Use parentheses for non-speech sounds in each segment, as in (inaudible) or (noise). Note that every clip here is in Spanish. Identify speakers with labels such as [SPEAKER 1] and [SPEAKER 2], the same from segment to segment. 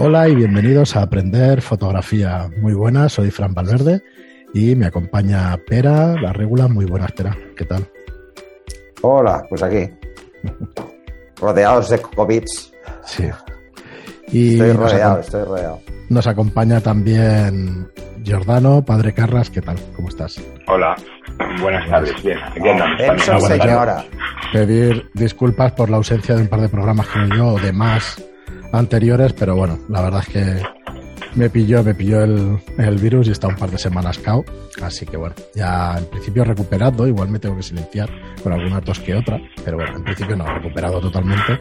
[SPEAKER 1] Hola y bienvenidos a Aprender Fotografía. Muy buenas, soy Fran Valverde y me acompaña Pera, la regula. Muy buenas, Pera. ¿Qué tal?
[SPEAKER 2] Hola, pues aquí. Rodeados de COVID.
[SPEAKER 1] Sí.
[SPEAKER 2] Y estoy rodeado, estoy rodeado.
[SPEAKER 1] Nos acompaña también Giordano, Padre Carras. ¿Qué tal? ¿Cómo estás?
[SPEAKER 3] Hola, buenas tardes. Bien, aquí
[SPEAKER 2] andamos. señora.
[SPEAKER 1] Pedir disculpas por la ausencia de un par de programas que yo o de más anteriores, pero bueno, la verdad es que me pilló, me pilló el, el, virus y está un par de semanas cao. Así que bueno, ya en principio recuperado, igual me tengo que silenciar con alguna tos que otra, pero bueno, en principio no, recuperado totalmente.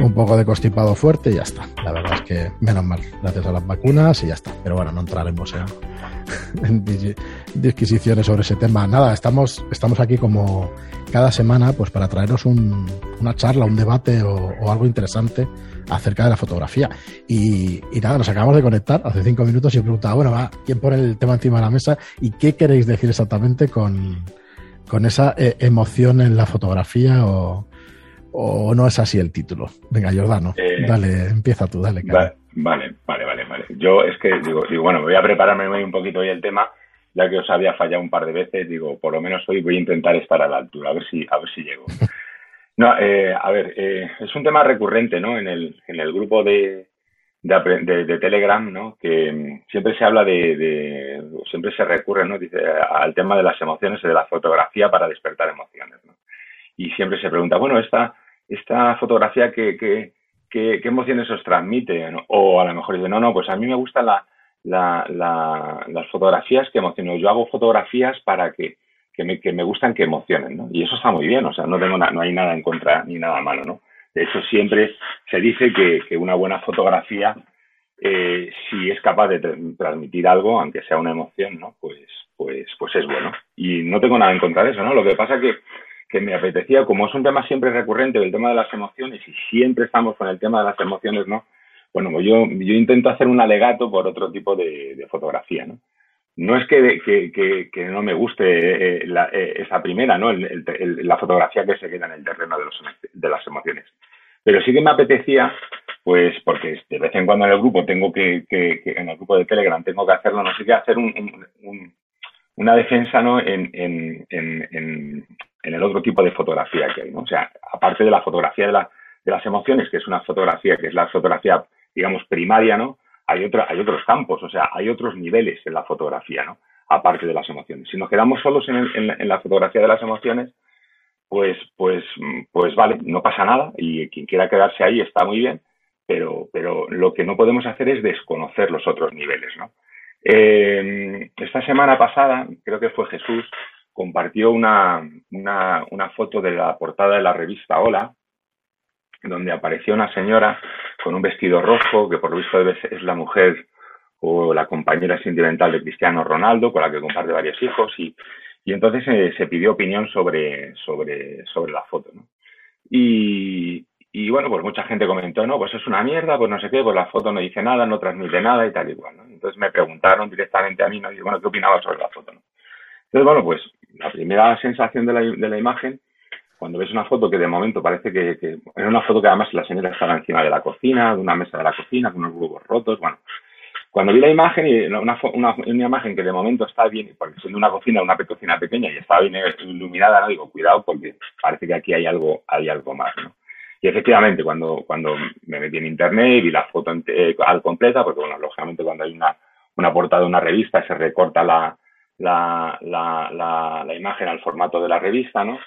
[SPEAKER 1] Un poco de constipado fuerte y ya está. La verdad es que menos mal, gracias a las vacunas y ya está. Pero bueno, no entraremos en, (laughs) en disquisiciones sobre ese tema. Nada, estamos, estamos aquí como cada semana pues para traeros un, una charla, un debate o, o algo interesante acerca de la fotografía. Y, nada, nos acabamos de conectar hace cinco minutos y he preguntado, bueno, va, ¿quién pone el tema encima de la mesa? ¿Y qué queréis decir exactamente con, con esa eh, emoción en la fotografía o, o, no es así el título? Venga, Jordano, eh, dale, empieza tú, dale.
[SPEAKER 3] Vale, vale, vale, vale, Yo es que digo, digo, bueno, voy a prepararme un poquito hoy el tema ya que os había fallado un par de veces, digo, por lo menos hoy voy a intentar estar a la altura, a ver si, a ver si llego. (laughs) No, eh, a ver, eh, es un tema recurrente, ¿no? En el, en el grupo de, de, de, Telegram, ¿no? Que mm, siempre se habla de, de, siempre se recurre, ¿no? Dice, al tema de las emociones y de la fotografía para despertar emociones, ¿no? Y siempre se pregunta, bueno, esta, esta fotografía, ¿qué, qué, qué, emociones os transmite? O a lo mejor dice, no, no, pues a mí me gustan la, la, la, las fotografías que emocionan. Yo hago fotografías para que que me, que me gustan que emocionen, ¿no? Y eso está muy bien, o sea, no, tengo no hay nada en contra ni nada malo, ¿no? De hecho, siempre se dice que, que una buena fotografía, eh, si es capaz de transmitir algo, aunque sea una emoción, ¿no? Pues, pues, pues es bueno. Y no tengo nada en contra de eso, ¿no? Lo que pasa que, que me apetecía, como es un tema siempre recurrente, el tema de las emociones, y siempre estamos con el tema de las emociones, ¿no? Bueno, pues yo, yo intento hacer un alegato por otro tipo de, de fotografía, ¿no? No es que, que, que, no me guste eh, eh, esa primera, ¿no? la fotografía que se queda en el terreno de, los, de las emociones. Pero sí que me apetecía, pues, porque de vez en cuando en el grupo tengo que, que, en el grupo de Telegram tengo que hacerlo, no sé qué, hacer un, una defensa, ¿no? En, en, en, en, el otro tipo de fotografía que hay, ¿no? O sea, aparte de la fotografía de, la, de las emociones, que es una fotografía que es la fotografía, digamos, primaria, ¿no? Hay, otros campos, o sea, hay otros niveles en la fotografía, ¿no? Aparte de las emociones. Si nos quedamos solos en, la fotografía de las emociones, pues, pues, pues vale, no pasa nada y quien quiera quedarse ahí está muy bien, pero, pero lo que no podemos hacer es desconocer los otros niveles, ¿no? Eh, esta semana pasada, creo que fue Jesús, compartió una, una foto de la portada de la revista Hola, donde apareció una señora con un vestido rojo, que por lo visto es la mujer o la compañera sentimental de Cristiano Ronaldo, con la que comparte varios hijos, y, y entonces eh, se pidió opinión sobre, sobre, sobre la foto. ¿no? Y, y, bueno, pues mucha gente comentó, no, pues es una mierda, pues no sé qué, pues la foto no dice nada, no transmite nada y tal y cual. ¿no? Entonces me preguntaron directamente a mí, ¿no? y bueno, ¿qué opinaba sobre la foto? ¿no? Entonces, bueno, pues la primera sensación de la, de la imagen cuando ves una foto que de momento parece que, que era una foto que además la señora estaba encima de la cocina, de una mesa de la cocina, con unos huevos rotos, bueno. Cuando vi la imagen, y una, una, una imagen que de momento está bien, porque siendo una cocina, una cocina pequeña y está bien iluminada, no digo, cuidado, porque parece que aquí hay algo, hay algo más, ¿no? Y efectivamente, cuando, cuando me metí en internet y vi la foto eh, al completa, porque bueno, lógicamente cuando hay una, una portada de una revista se recorta la, la, la, la, la, imagen al formato de la revista, ¿no?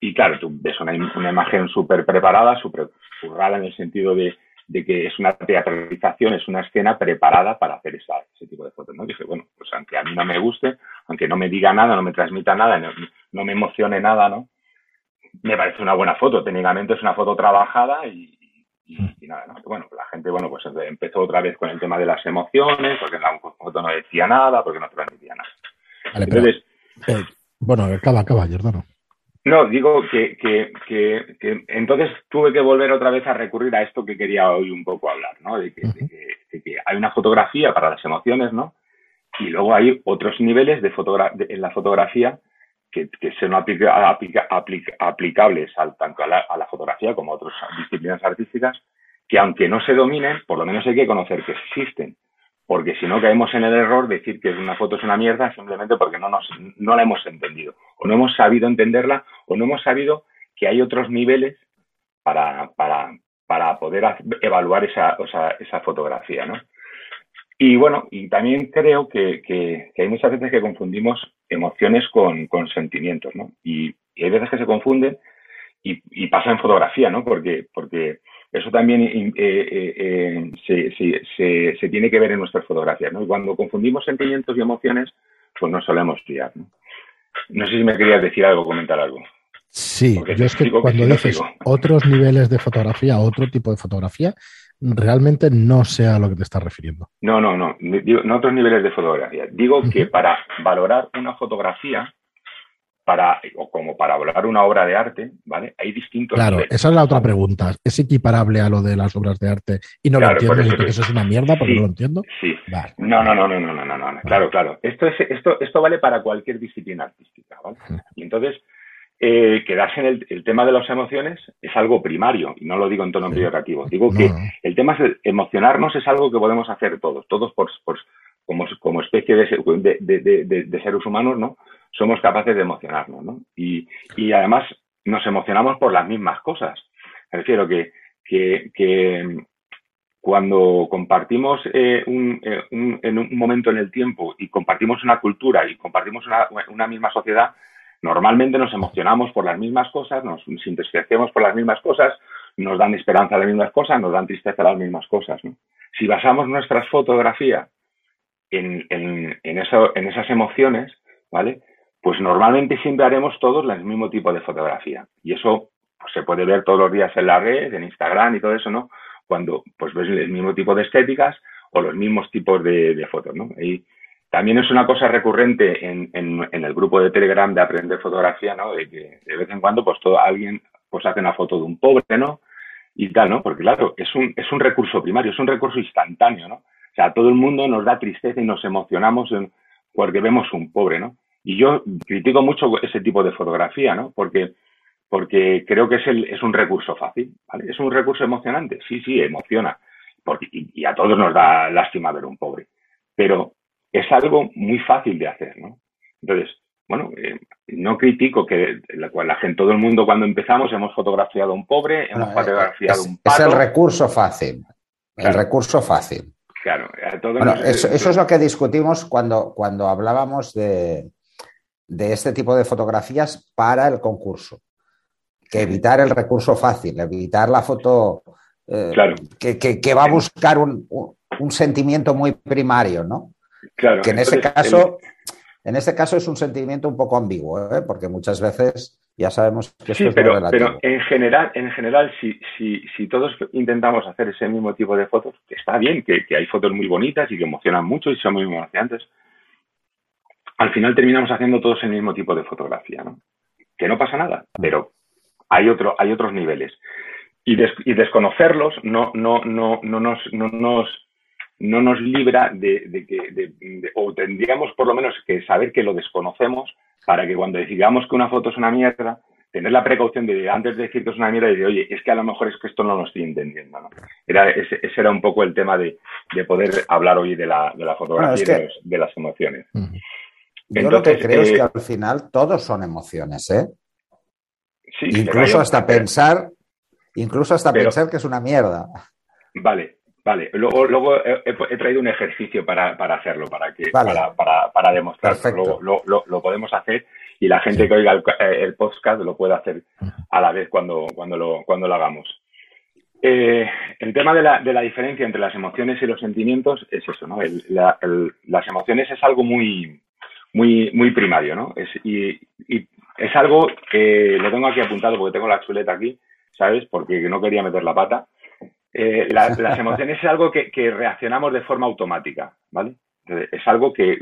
[SPEAKER 3] Y claro, tú ves una, una imagen súper preparada, súper currada en el sentido de, de, que es una teatralización, es una escena preparada para hacer esa, ese tipo de fotos, ¿no? Dije, bueno, pues aunque a mí no me guste, aunque no me diga nada, no me transmita nada, no, no me emocione nada, ¿no? Me parece una buena foto, técnicamente es una foto trabajada y, y, nada, ¿no? Bueno, la gente, bueno, pues empezó otra vez con el tema de las emociones, porque en la foto no decía nada, porque no transmitía nada.
[SPEAKER 1] Entonces, eh, bueno, acaba, acaba, Jordano.
[SPEAKER 3] No, digo que, que, que, entonces tuve que volver otra vez a recurrir a esto que quería hoy un poco hablar, ¿no? De que, hay una fotografía para las emociones, ¿no? Y luego hay otros niveles de, en la fotografía que, son aplicables al, tanto a la, fotografía como a otras disciplinas artísticas que aunque no se dominen, por lo menos hay que conocer que existen. Porque si no caemos en el error de decir que una foto es una mierda simplemente porque no, nos, no la hemos entendido. O no hemos sabido entenderla o no hemos sabido que hay otros niveles para, para, para poder evaluar esa, esa fotografía, ¿no? Y bueno, y también creo que, que, hay muchas veces que confundimos emociones con, con sentimientos, ¿no? Y, hay veces que se confunden y, y, pasa en fotografía, ¿no? Porque, porque eso también eh, eh, eh, se, se, se, tiene que ver en nuestras fotografías, ¿no? Y cuando confundimos sentimientos y emociones, pues nos solemos fiar, ¿no? No sé si me querías decir algo, comentar algo.
[SPEAKER 1] Sí, yo es que cuando dices otros niveles de fotografía, otro tipo de fotografía, realmente no sé a lo que te estás refiriendo.
[SPEAKER 3] No, no, no, no otros niveles de fotografía. Digo que para valorar una fotografía, para, o como para valorar una obra de arte, ¿vale? Hay distintos.
[SPEAKER 1] Claro, esa es la otra pregunta. ¿Es equiparable a lo de las obras de arte y no lo entiendo? Eso, eso es una mierda porque no lo entiendo.
[SPEAKER 3] Sí. No, no, no, no, no, no, no, no. Claro, claro. Esto, es, esto, esto vale para cualquier disciplina artística, ¿vale? Y entonces, eh, quedarse en el, tema de las emociones es algo primario, y no lo digo en tono peyorativo. Digo que el tema de emocionarnos es algo que podemos hacer todos, todos por, como, como, especie de, de, seres humanos, ¿no? Somos capaces de emocionarnos, ¿no? Y, y, además nos emocionamos por las mismas cosas. Me refiero que, que, que cuando compartimos eh, un, eh, un, en un momento en el tiempo y compartimos una cultura y compartimos una, una misma sociedad, Normalmente nos emocionamos por las mismas cosas, nos entristecemos por las mismas cosas, nos dan esperanza las mismas cosas, nos dan tristeza las mismas cosas. Si basamos nuestras fotografías en, en, eso, en esas emociones, ¿vale? Pues normalmente siempre haremos todos el mismo tipo de fotografía. Y eso pues, se puede ver todos los días en la red, en Instagram y todo eso, ¿no? Cuando pues ves el mismo tipo de estéticas o los mismos tipos de, fotos, ¿no? Y, también es una cosa recurrente en, el grupo de Telegram de aprender fotografía, ¿no? De que de vez en cuando, pues todo alguien pues hace una foto de un pobre, ¿no? Y tal, ¿no? Porque claro, es un, es un recurso primario, es un recurso instantáneo, ¿no? O sea, todo el mundo nos da tristeza y nos emocionamos porque vemos un pobre, ¿no? Y yo critico mucho ese tipo de fotografía, ¿no? Porque, porque creo que es, el, es un recurso fácil, ¿vale? Es un recurso emocionante, sí, sí, emociona. Porque, y a todos nos da lástima ver un pobre. Pero es algo muy fácil de hacer, ¿no? Entonces, bueno, eh, no critico que la, la, gente, todo el mundo cuando empezamos hemos fotografiado a un pobre, hemos fotografiado
[SPEAKER 2] a
[SPEAKER 3] un
[SPEAKER 2] pato. Es el recurso fácil, el recurso fácil.
[SPEAKER 3] Claro,
[SPEAKER 2] bueno, eso, es lo que discutimos cuando, cuando hablábamos de, de este tipo de fotografías para el concurso. Que evitar el recurso fácil, evitar la foto eh, que, que, va a buscar un, un sentimiento muy primario, ¿no?
[SPEAKER 3] Claro.
[SPEAKER 2] Que en ese caso, en este caso es un sentimiento un poco ambiguo, ¿eh? porque muchas veces ya sabemos que
[SPEAKER 3] sí, pero, pero en general, en general, si, si, si todos intentamos hacer ese mismo tipo de fotos, que está bien, que, hay fotos muy bonitas y que emocionan mucho y son muy emocionantes, al final terminamos haciendo todos el mismo tipo de fotografía, ¿no? Que no pasa nada, pero hay otro, hay otros niveles. Y, y desconocerlos no, no, no, no nos, no nos no nos libra de, que, o tendríamos por lo menos que saber que lo desconocemos para que cuando decidamos que una foto es una mierda, tener la precaución de antes de decir que es una mierda, decir, oye, es que a lo mejor es que esto no lo estoy entendiendo. ¿no? Era, ese, era un poco el tema de, poder hablar hoy de la, de la fotografía y de, las emociones.
[SPEAKER 2] Yo lo que creo es que eh, al final todos son emociones, ¿eh? Sí, incluso hasta pensar, incluso hasta pensar que es una mierda.
[SPEAKER 3] Vale, Vale, luego, luego he, traído un ejercicio para, hacerlo, para que para, para, demostrarlo. Luego, lo, podemos hacer y la gente que oiga el, podcast lo puede hacer a la vez cuando, cuando, lo, cuando lo hagamos. Eh, el tema de la, de la, diferencia entre las emociones y los sentimientos es eso, ¿no? las emociones es algo muy, muy, muy primario, ¿no? Es, y, y es algo que lo tengo aquí apuntado porque tengo la chuleta aquí, ¿sabes? Porque no quería meter la pata eh, (laughs) las emociones es algo que, reaccionamos de forma automática, ¿vale? Es algo que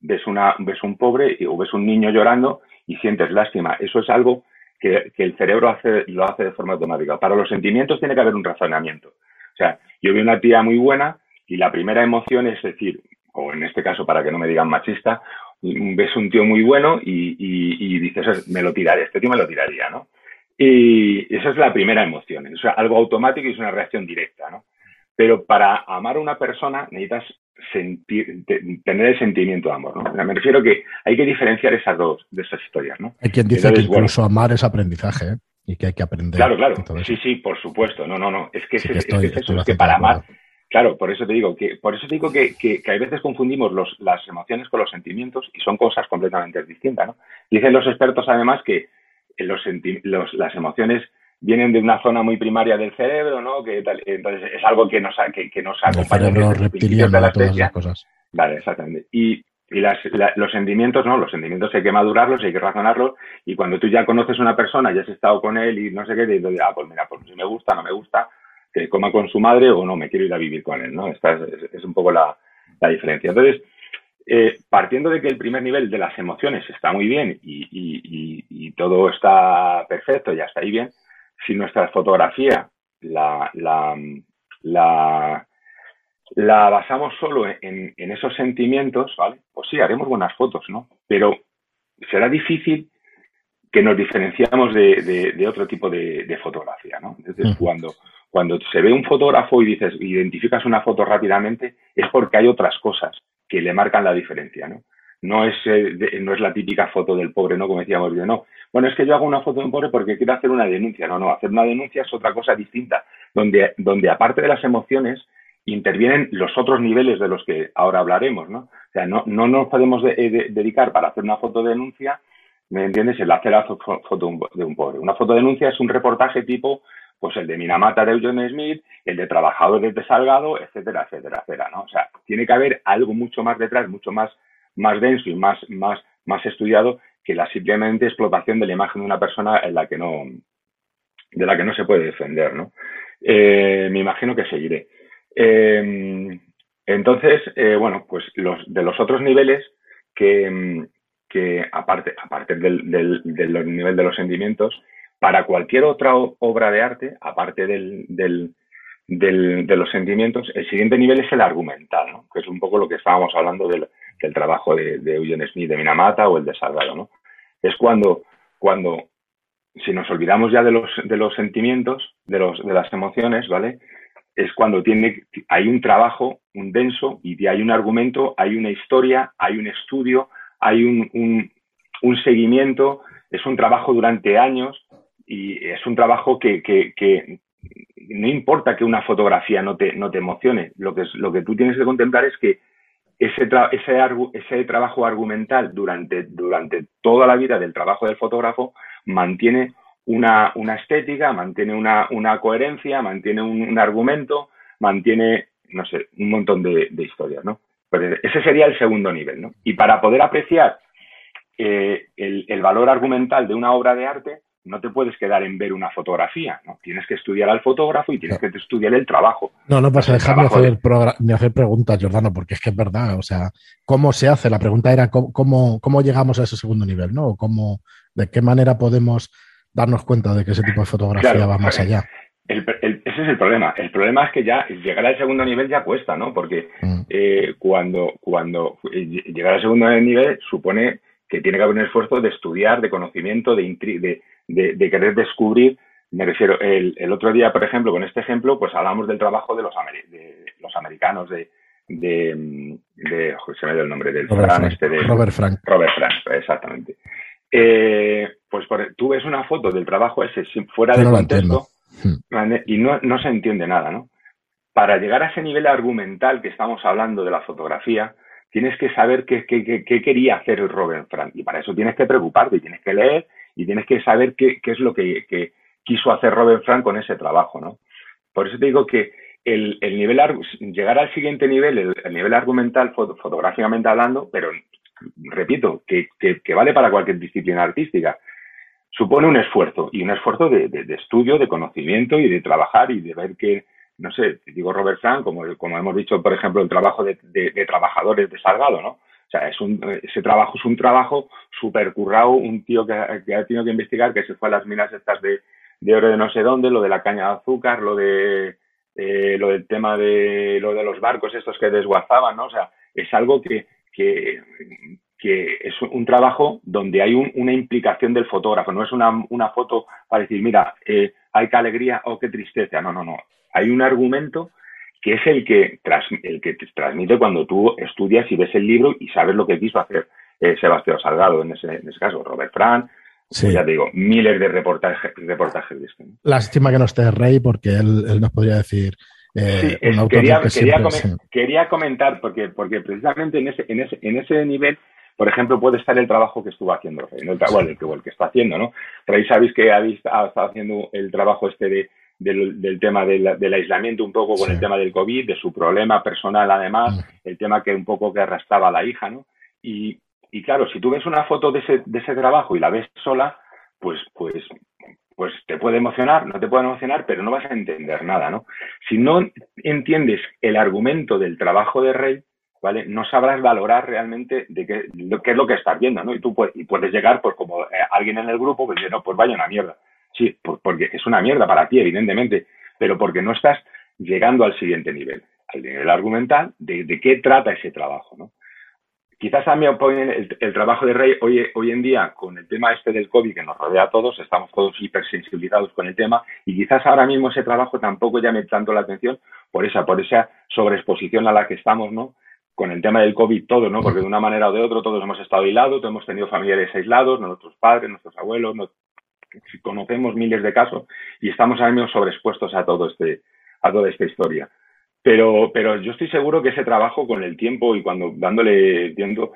[SPEAKER 3] ves, una, ves un pobre o ves un niño llorando y sientes lástima. Eso es algo que, el cerebro hace, lo hace de forma automática. Para los sentimientos tiene que haber un razonamiento. O sea, yo vi una tía muy buena y la primera emoción es decir, o en este caso para que no me digan machista, ves un tío muy bueno y, y dices, me lo tiraría, este tío me lo tiraría, ¿no? Y esa es la primera emoción. Es algo automático y es una reacción directa, ¿no? Pero para amar a una persona necesitas sentir, tener el sentimiento de amor, ¿no? me refiero que hay que diferenciar esas dos, de esas historias, ¿no?
[SPEAKER 1] Hay quien dice que incluso amar es aprendizaje, ¿eh? Y que hay que aprender.
[SPEAKER 3] Claro, claro. Sí, sí, por supuesto. No, no, no. Es que, es, eso, es que para amar, Claro, por eso te digo que, por eso te digo que, que, hay veces confundimos los, las emociones con los sentimientos y son cosas completamente distintas, ¿no? Dicen los expertos además que los, los, las emociones vienen de una zona muy primaria del cerebro, ¿no? Que entonces es algo que nos, que, que nos acompaña
[SPEAKER 1] desde de la todas las cosas.
[SPEAKER 3] Vale, exactamente. Y, y las, los sentimientos, ¿no? Los sentimientos hay que madurarlos, hay que razonarlos, y cuando tú ya conoces a una persona, ya has estado con él y no sé qué, te dices, ah, pues mira, pues si me gusta, no me gusta, que coma con su madre o no, me quiero ir a vivir con él, ¿no? Esta es, un poco la, diferencia. Entonces, eh, partiendo de que el primer nivel de las emociones está muy bien y, todo está perfecto, ya está ahí bien, si nuestra fotografía la, la, la, basamos solo en, esos sentimientos, ¿vale? Pues sí, haremos buenas fotos, ¿no? Pero será difícil que nos diferenciamos de, otro tipo de, fotografía, ¿no? Entonces, cuando, cuando se ve un fotógrafo y dices, identificas una foto rápidamente, es porque hay otras cosas que le marcan la diferencia, ¿no? No es, eh, no es la típica foto del pobre, ¿no? Como decíamos yo, no. Bueno, es que yo hago una foto de un pobre porque quiero hacer una denuncia. No, no, hacer una denuncia es otra cosa distinta, donde, donde aparte de las emociones, intervienen los otros niveles de los que ahora hablaremos, ¿no? O sea, no, no nos podemos eh, dedicar para hacer una foto de denuncia, ¿me entiendes? El hacer la foto de un pobre. Una foto de denuncia es un reportaje tipo pues el de Minamata de Eugene Smith, el de Trabajadores de Salgado, etcétera, etcétera, etcétera. O sea, tiene que haber algo mucho más detrás, mucho más, más denso y más, más, más estudiado que la simplemente explotación de la imagen de una persona en la que no, de la que no se puede defender, ¿no? Eh, me imagino que seguiré. Eh, entonces, eh, bueno, pues los, de los otros niveles que, que aparte, aparte del, del, del nivel de los sentimientos, para cualquier otra obra de arte, aparte del, de los sentimientos, el siguiente nivel es el argumental, ¿no? que es un poco lo que estábamos hablando del, trabajo de, de, Smith de Minamata o el de Salgado. ¿no? Es cuando, cuando, si nos olvidamos ya de los, de los sentimientos, de, los, de las emociones, ¿vale? Es cuando tiene, hay un trabajo, un denso, y hay un argumento, hay una historia, hay un estudio, hay un seguimiento, es un trabajo durante años y es un trabajo que, que, no importa que una fotografía no te, no te emocione, lo que, lo que tú tienes que contemplar es que ese, ese, ese trabajo argumental durante, durante toda la vida del trabajo del fotógrafo mantiene una, una estética, mantiene una, una coherencia, mantiene un, argumento, mantiene, no sé, un montón de, historias, ¿no? Pero ese sería el segundo nivel, ¿no? Y para poder apreciar eh, el, el valor argumental de una obra de arte, no te puedes quedar en ver una fotografía, ¿no? Tienes que estudiar al fotógrafo y tienes que estudiar el trabajo.
[SPEAKER 1] No, no pasa, dejarme hacer, hacer preguntas, Jordano, porque es que es verdad, o sea, ¿cómo se hace? La pregunta era cómo, cómo, llegamos a ese segundo nivel, ¿no? Cómo, ¿De qué manera podemos darnos cuenta de que ese tipo de fotografía va más allá?
[SPEAKER 3] ese es el problema. El problema es que ya llegar al segundo nivel ya cuesta, ¿no? Porque mm. eh, cuando, cuando eh, llegar al segundo nivel supone que tiene que haber un esfuerzo de estudiar, de conocimiento, de, de, de, querer descubrir. Me refiero, el, el, otro día, por ejemplo, con este ejemplo, pues hablamos del trabajo de los, de los americanos, de, de, de se me dio el nombre del
[SPEAKER 1] Robert Frank, este de Robert Frank.
[SPEAKER 3] Robert Frank, exactamente. Eh, pues tú ves una foto del trabajo ese fuera de contexto hmm. y no, no se entiende nada, ¿no? Para llegar a ese nivel argumental que estamos hablando de la fotografía, tienes que saber qué, qué, qué, quería hacer Robert Frank y para eso tienes que preocuparte y tienes que leer y tienes que saber qué, es lo que, quiso hacer Robert Frank con ese trabajo, ¿no? Por eso te digo que el, el nivel, llegar al siguiente nivel, el, nivel argumental, fotográficamente hablando, pero repito, que, vale para cualquier disciplina artística, supone un esfuerzo y un esfuerzo de, estudio, de conocimiento y de trabajar y de ver que, no sé, digo Robert Frank, como, como hemos dicho, por ejemplo, el trabajo de, de trabajadores de Salgado, ¿no? Sea, es un, ese trabajo es un trabajo súper currado, un tío que, ha tenido que investigar, que se fue a las minas estas de, de oro de no sé dónde, lo de la caña de azúcar, lo de eh, lo del tema de lo de los barcos estos que desguazaban, ¿no? O sea, es algo que, que, que es un trabajo donde hay una implicación del fotógrafo, no es una, una foto para decir, mira, eh, hay qué alegría o qué tristeza, no, no, no, hay un argumento que es el que, el que te transmite cuando tú estudias y ves el libro y sabes lo que quiso hacer eh, Sebastián Salgado, en ese, en ese caso, Robert Fran, pues ya te digo, miles de reportajes, reportajes de esto.
[SPEAKER 1] Lástima que no esté Rey porque él, él nos podría decir
[SPEAKER 3] eh, quería, quería, comentar, porque, porque precisamente en ese, en, ese, en ese nivel, por ejemplo, puede estar el trabajo que estuvo haciendo Rey, el, que, el que está haciendo, ¿no? Rey, sabéis que ha, estado haciendo el trabajo este de, del, tema del, aislamiento un poco con el tema del COVID, de su problema personal además, mm. el tema que un poco que arrastraba a la hija, ¿no? Y, y claro, si tú ves una foto de ese, de ese trabajo y la ves sola, pues, pues pues te puede emocionar, no te puede emocionar, pero no vas a entender nada, ¿no? Si no entiendes el argumento del trabajo de Rey, ¿vale? No sabrás valorar realmente de qué, qué es lo que estás viendo, ¿no? Y tú puedes, y puedes llegar, pues como eh, alguien en el grupo, pues no, pues vaya una mierda. Sí, porque es una mierda para ti, evidentemente, pero porque no estás llegando al siguiente nivel, al nivel argumental de, qué trata ese trabajo, ¿no? quizás a mí el, el, trabajo de Rey hoy, hoy en día con el tema este del COVID que nos rodea a todos, estamos todos hipersensibilizados con el tema y quizás ahora mismo ese trabajo tampoco llame tanto la atención por esa, por esa sobreexposición a la que estamos, ¿no? Con el tema del COVID todo, ¿no? Porque de una manera o de otra todos hemos estado aislados, todos hemos tenido familiares aislados, nuestros padres, nuestros abuelos, conocemos miles de casos y estamos ahora mismo sobreexpuestos a todo este, a toda esta historia. Pero, pero yo estoy seguro que ese trabajo con el tiempo y cuando dándole tiempo,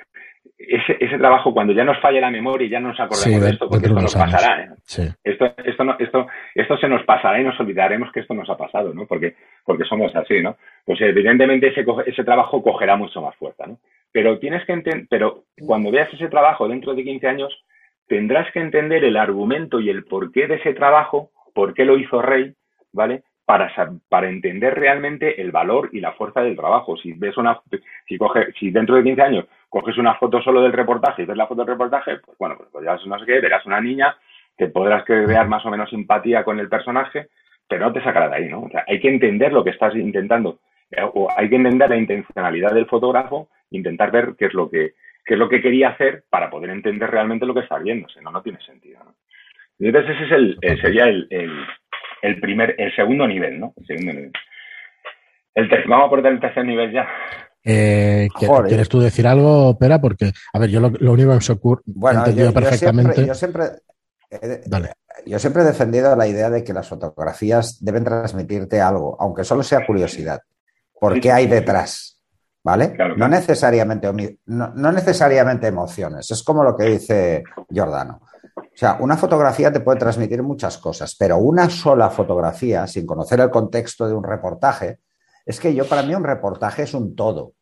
[SPEAKER 3] ese, ese trabajo cuando ya nos falle la memoria y ya no nos acordemos de, esto, porque esto nos pasará. ¿eh? Esto, esto, no, esto, esto se nos pasará y nos olvidaremos que esto nos ha pasado, ¿no? Porque, porque somos así, ¿no? Pues evidentemente ese, ese trabajo cogerá mucho más fuerza, ¿no? Pero tienes que entender, pero cuando veas ese trabajo dentro de 15 años, tendrás que entender el argumento y el porqué de ese trabajo, por qué lo hizo Rey, ¿vale? para, para entender realmente el valor y la fuerza del trabajo. Si ves una, si coge, si dentro de 15 años coges una foto solo del reportaje y ves la foto del reportaje, pues bueno, pues, ya no sé qué, verás una niña, te podrás crear más o menos simpatía con el personaje, pero no te sacará de ahí, ¿no? O sea, hay que entender lo que estás intentando, eh, o hay que entender la intencionalidad del fotógrafo, intentar ver qué es lo que, qué es lo que quería hacer para poder entender realmente lo que estás viendo, si no, no tiene sentido, ¿no? Entonces ese es el, eh, sería el, el primer, el segundo nivel, ¿no? El segundo nivel. El vamos a poner el tercer nivel ya.
[SPEAKER 1] Eh, ¿Quieres tú decir algo, Pera? Porque, a ver, yo lo, único que se ocurre,
[SPEAKER 2] bueno, yo, perfectamente. Yo siempre, yo siempre, he defendido la idea de que las fotografías deben transmitirte algo, aunque solo sea curiosidad. ¿Por qué hay detrás? ¿Vale? No, necesariamente, no necesariamente emociones. Es como lo que dice Giordano. O sea, una fotografía te puede transmitir muchas cosas, pero una sola fotografía, sin conocer el contexto de un reportaje, es que yo para mí un reportaje es un todo.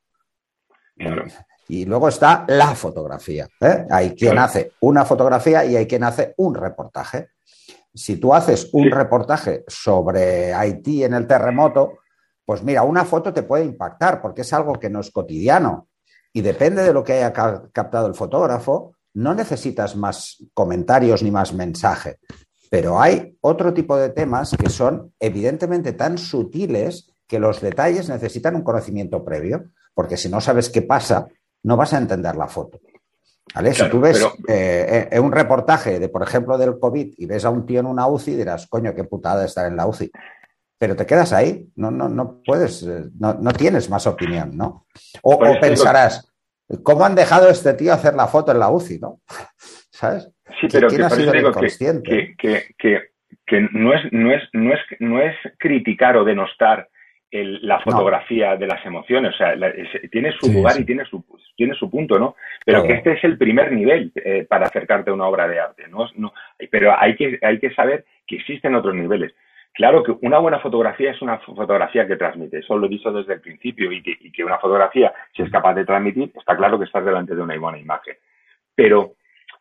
[SPEAKER 2] Y luego está la fotografía. ¿eh? Hay quien hace una fotografía y hay quien hace un reportaje. Si tú haces un reportaje sobre Haití en el terremoto, pues mira, una foto te puede impactar porque es algo que no es cotidiano. Y depende de lo que haya captado el fotógrafo, no necesitas más comentarios ni más mensaje, pero hay otro tipo de temas que son evidentemente tan sutiles que los detalles necesitan un conocimiento previo, porque si no sabes qué pasa, no vas a entender la foto. ¿Vale? si tú ves eh, eh, un reportaje de, por ejemplo, del COVID y ves a un tío en una UCI, dirás, coño, qué putada estar en la UCI. Pero te quedas ahí, no, no, no puedes, eh, no, tienes más opinión, ¿no? O, o pensarás, ¿Cómo han dejado a este tío hacer la foto en la UCI, no? (laughs) ¿Sabes?
[SPEAKER 3] Sí, pero ¿Quién ha sido el inconsciente? Que, que, no, es, no, es, no, es, no es criticar o denostar la fotografía de las emociones. O sea, tiene su lugar y tiene su, tiene su punto, ¿no? Pero que este es el primer nivel eh, para acercarte a una obra de arte. ¿no? no pero hay que, hay que saber que existen otros niveles. Claro que una buena fotografía es una fotografía que transmite, eso lo he dicho desde el principio, y que, una fotografía, si es capaz de transmitir, está claro que estás delante de una buena imagen. Pero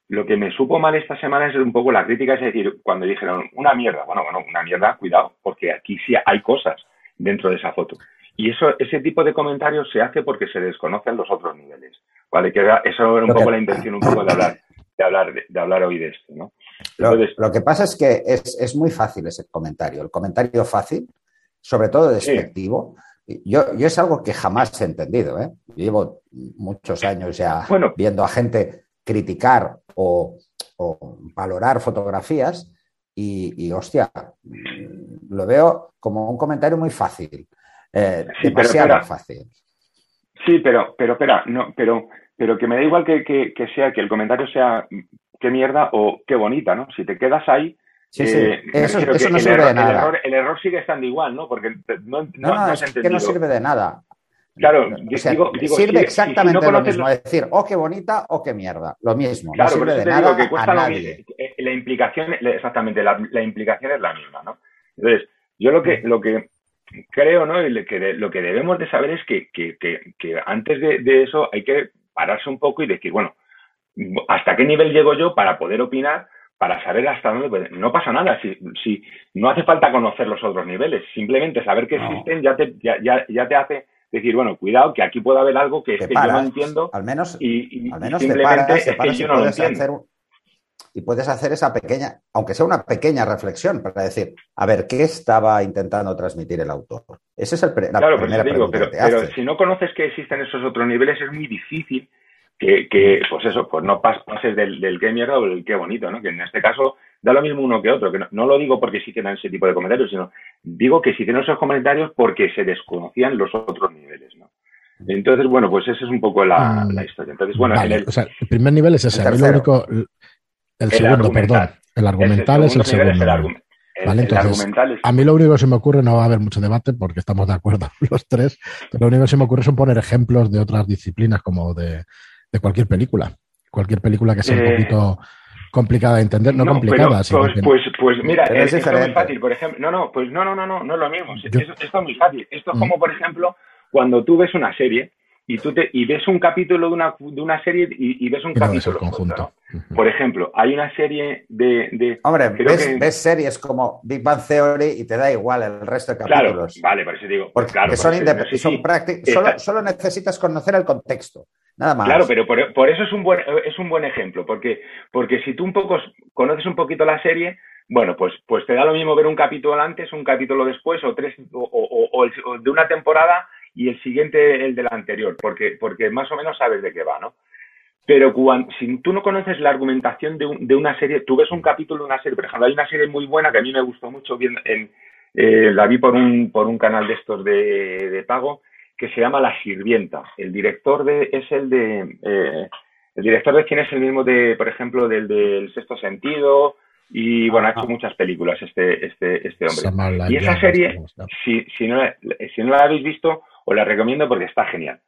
[SPEAKER 3] lo que me supo mal esta semana es un poco la crítica, es decir, cuando dijeron una mierda, bueno, bueno, una mierda, cuidado, porque aquí sí hay cosas dentro de esa foto. Y eso, ese tipo de comentarios se hace porque se desconocen los otros niveles. ¿Vale? Que eso era un poco la intención un poco de hablar, de hablar, de hablar hoy de esto, ¿no?
[SPEAKER 2] Lo, que pasa es que es, muy fácil ese comentario. El comentario fácil, sobre todo despectivo, yo, yo es algo que jamás he entendido. ¿eh? Llevo muchos años ya viendo a gente criticar o, valorar fotografías y, hostia, lo veo como un comentario muy fácil. Eh, demasiado fácil.
[SPEAKER 3] Sí, pero, pero, espera, no, pero, pero que me da igual que, que, sea, que el comentario sea qué mierda o qué bonita, ¿no? Si te quedas ahí,
[SPEAKER 2] Sí, sí. Eh, eso, no sirve de nada.
[SPEAKER 3] El error, sigue estando igual, ¿no? Porque no,
[SPEAKER 2] no, es que no sirve de nada.
[SPEAKER 3] Claro, digo,
[SPEAKER 2] sirve exactamente lo mismo. Es decir, oh, qué bonita o qué mierda. Lo mismo. no sirve de nada que a nadie.
[SPEAKER 3] Eh, la implicación, exactamente, la, implicación es la misma, ¿no? Entonces, yo lo que, lo que creo, ¿no? Y lo que, lo que debemos de saber es que, que, que, antes de, de, eso hay que pararse un poco y decir, bueno, ¿hasta qué nivel llego yo para poder opinar para saber hasta dónde No pasa nada, si, si no hace falta conocer los otros niveles, simplemente saber que existen ya te, ya, ya, te hace decir, bueno, cuidado, que aquí puede haber algo que, es que yo no entiendo.
[SPEAKER 2] Al menos, y, al menos te paras, y yo no puedes hacer, y puedes hacer esa pequeña, aunque sea una pequeña reflexión, para decir, a ver, ¿qué estaba intentando transmitir el autor? Esa es el, la
[SPEAKER 3] claro, primera digo, pero, pero si no conoces que existen esos otros niveles, es muy difícil que, pues eso, pues no pases del, del qué mierda o del qué bonito, ¿no? Que en este caso da lo mismo uno que otro, que no, lo digo porque sí tienen ese tipo de comentarios, sino digo que sí tienen esos comentarios porque se desconocían los otros niveles, ¿no? Entonces, bueno, pues esa es un poco la, mm. historia. Entonces, bueno,
[SPEAKER 1] el, o sea, el primer nivel es ese, el, único, el, segundo, perdón, el argumental es el segundo. ¿Vale? Entonces, a mí lo único que se me ocurre, no va a haber mucho debate porque estamos de acuerdo (laughs) los tres, pero lo único que se me ocurre son poner ejemplos de otras disciplinas como de de cualquier película. Cualquier película que sea un eh, poquito complicada de entender, no, complicada.
[SPEAKER 3] pues, pues, pues, mira, es, esto es muy fácil, por ejemplo. No, no, pues no, no, no, no, no es lo mismo. esto, es muy fácil. Esto es como, por ejemplo, cuando tú ves una serie y tú te, y ves un capítulo de una, de una serie y, ves un capítulo.
[SPEAKER 1] conjunto.
[SPEAKER 3] Por ejemplo, hay una serie de. de
[SPEAKER 2] Hombre, ves, series como Big Bang Theory y te da igual el resto de capítulos.
[SPEAKER 3] Claro, vale, por eso digo.
[SPEAKER 2] Porque
[SPEAKER 3] claro,
[SPEAKER 2] son, son prácticos. Solo, solo necesitas conocer el contexto. Nada más.
[SPEAKER 3] Claro, pero por, eso es un buen es un buen ejemplo, porque porque si tú un poco conoces un poquito la serie, bueno, pues pues te da lo mismo ver un capítulo antes, un capítulo después o tres o, de una temporada y el siguiente el del anterior, porque porque más o menos sabes de qué va, ¿no? Pero cuando, si tú no conoces la argumentación de, de, una serie, tú ves un capítulo de una serie, por ejemplo, hay una serie muy buena que a mí me gustó mucho, bien, en, eh, la vi por un, por un canal de estos de, de pago, que se llama La Sirvienta. El director de, es el de, eh, el director de cine es el mismo de, por ejemplo, del del Sexto Sentido y bueno, ha hecho muchas películas este, este, este hombre. Y esa serie, si, si, no, si no la habéis visto, os la recomiendo porque está genial.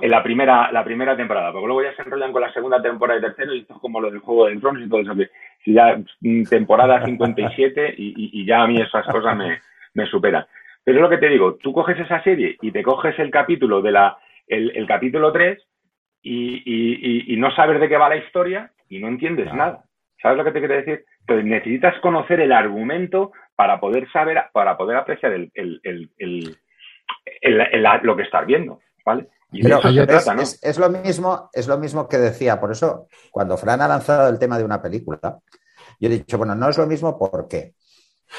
[SPEAKER 3] En la primera, la primera temporada, porque luego ya se enrollan con la segunda temporada y tercera y esto es como lo del Juego de Tronos y todo eso. Que si ya mm, temporada 57 y, y, y ya a mí esas cosas me, me superan. Pero es lo que te digo, tú coges esa serie y te coges el capítulo de la, el, capítulo 3 y, no sabes de qué va la historia y no entiendes nada. ¿Sabes lo que te quiero decir? Entonces necesitas conocer el argumento para poder saber, para poder apreciar el, el, lo que estás viendo, ¿vale?
[SPEAKER 2] Y eso se trata, ¿no? es, lo mismo, es lo mismo que decía. Por eso, cuando Fran ha lanzado el tema de una película, yo he dicho, bueno, no es lo mismo, ¿por qué?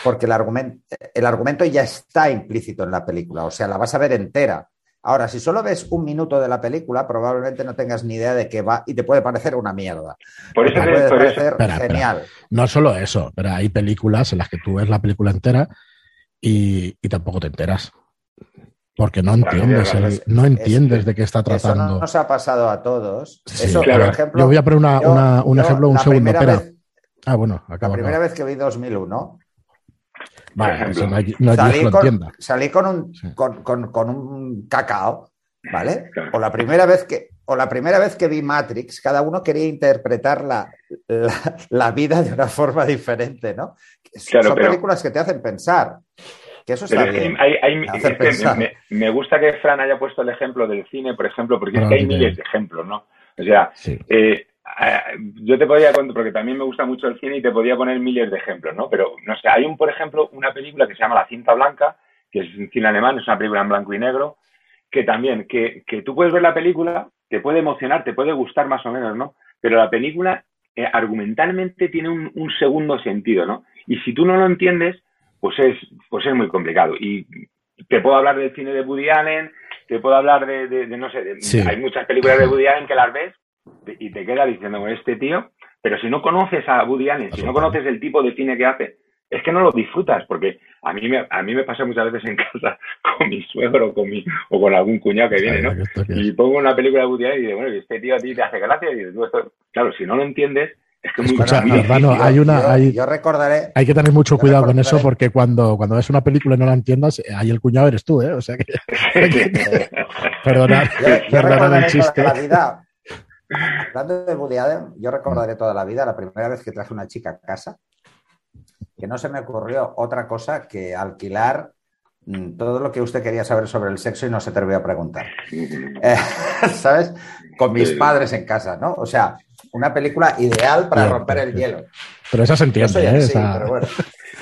[SPEAKER 2] Porque el argumento, el argumento ya está implícito en la película, o sea, la vas a ver entera. Ahora, si solo ves un minuto de la película, probablemente no tengas ni idea de qué va y te puede parecer una mierda.
[SPEAKER 3] Por eso te puede
[SPEAKER 2] parecer genial.
[SPEAKER 1] No solo eso, pero hay películas en las que tú ves la película entera y, tampoco te enteras. Porque no entiendes, no entiendes de qué está tratando. Eso
[SPEAKER 2] no nos ha pasado a todos. eso, por ejemplo,
[SPEAKER 1] yo voy a poner un ejemplo, un segundo. Espera. ah, bueno,
[SPEAKER 2] acabo. La primera vez que vi 2001,
[SPEAKER 1] Vale,
[SPEAKER 2] salí, con, un, con, un cacao, ¿vale? O la primera vez que o la primera vez que vi Matrix, cada uno quería interpretar la, la, vida de una forma diferente, ¿no? Son películas que te hacen pensar. Que eso está bien.
[SPEAKER 3] me, gusta que Fran haya puesto el ejemplo del cine, por ejemplo, porque es que hay miles de ejemplos, ¿no? O sea, eh, yo te podría contar, porque también me gusta mucho el cine y te podría poner miles de ejemplos, ¿no? Pero, no sé, hay un, por ejemplo, una película que se llama La cinta blanca, que es un cine alemán, es una película en blanco y negro, que también, que, que tú puedes ver la película, te puede emocionar, te puede gustar más o menos, ¿no? Pero la película eh, argumentalmente tiene un, un, segundo sentido, ¿no? Y si tú no lo entiendes, pues es, pues es muy complicado. Y te puedo hablar del cine de Woody Allen, te puedo hablar de, no sé, hay muchas películas de Woody Allen que las ves y te queda diciendo, este tío, pero si no conoces a Woody Allen, si no conoces el tipo de cine que hace, es que no lo disfrutas, porque a mí me, a mí me pasa muchas veces en (laughs) casa con mi suegro con mi, o con algún cuñado que viene, ¿no? Y pongo una película de Woody Allen y digo, bueno, este tío a ti te hace gracia y dices, esto... claro, si no lo entiendes, es que
[SPEAKER 1] Escucha, muy hay una, hay, yo, recordaré. Hay que tener mucho cuidado con eso porque cuando, cuando ves una película y no la entiendas, ahí el cuñado eres tú, ¿eh? O sea que. (laughs) (laughs) perdonad, perdonad el chiste. La vida,
[SPEAKER 2] hablando de Woody Allen, yo recordaré toda la vida la primera vez que traje una chica a casa que no se me ocurrió otra cosa que alquilar mm, todo lo que usted quería saber sobre el sexo y no se te a preguntar. (laughs) Eh, (laughs) ¿Sabes? Con mis padres en casa, ¿no? O sea, una película ideal para romper el hielo.
[SPEAKER 1] Pero esa se entiende, ¿eh? bueno.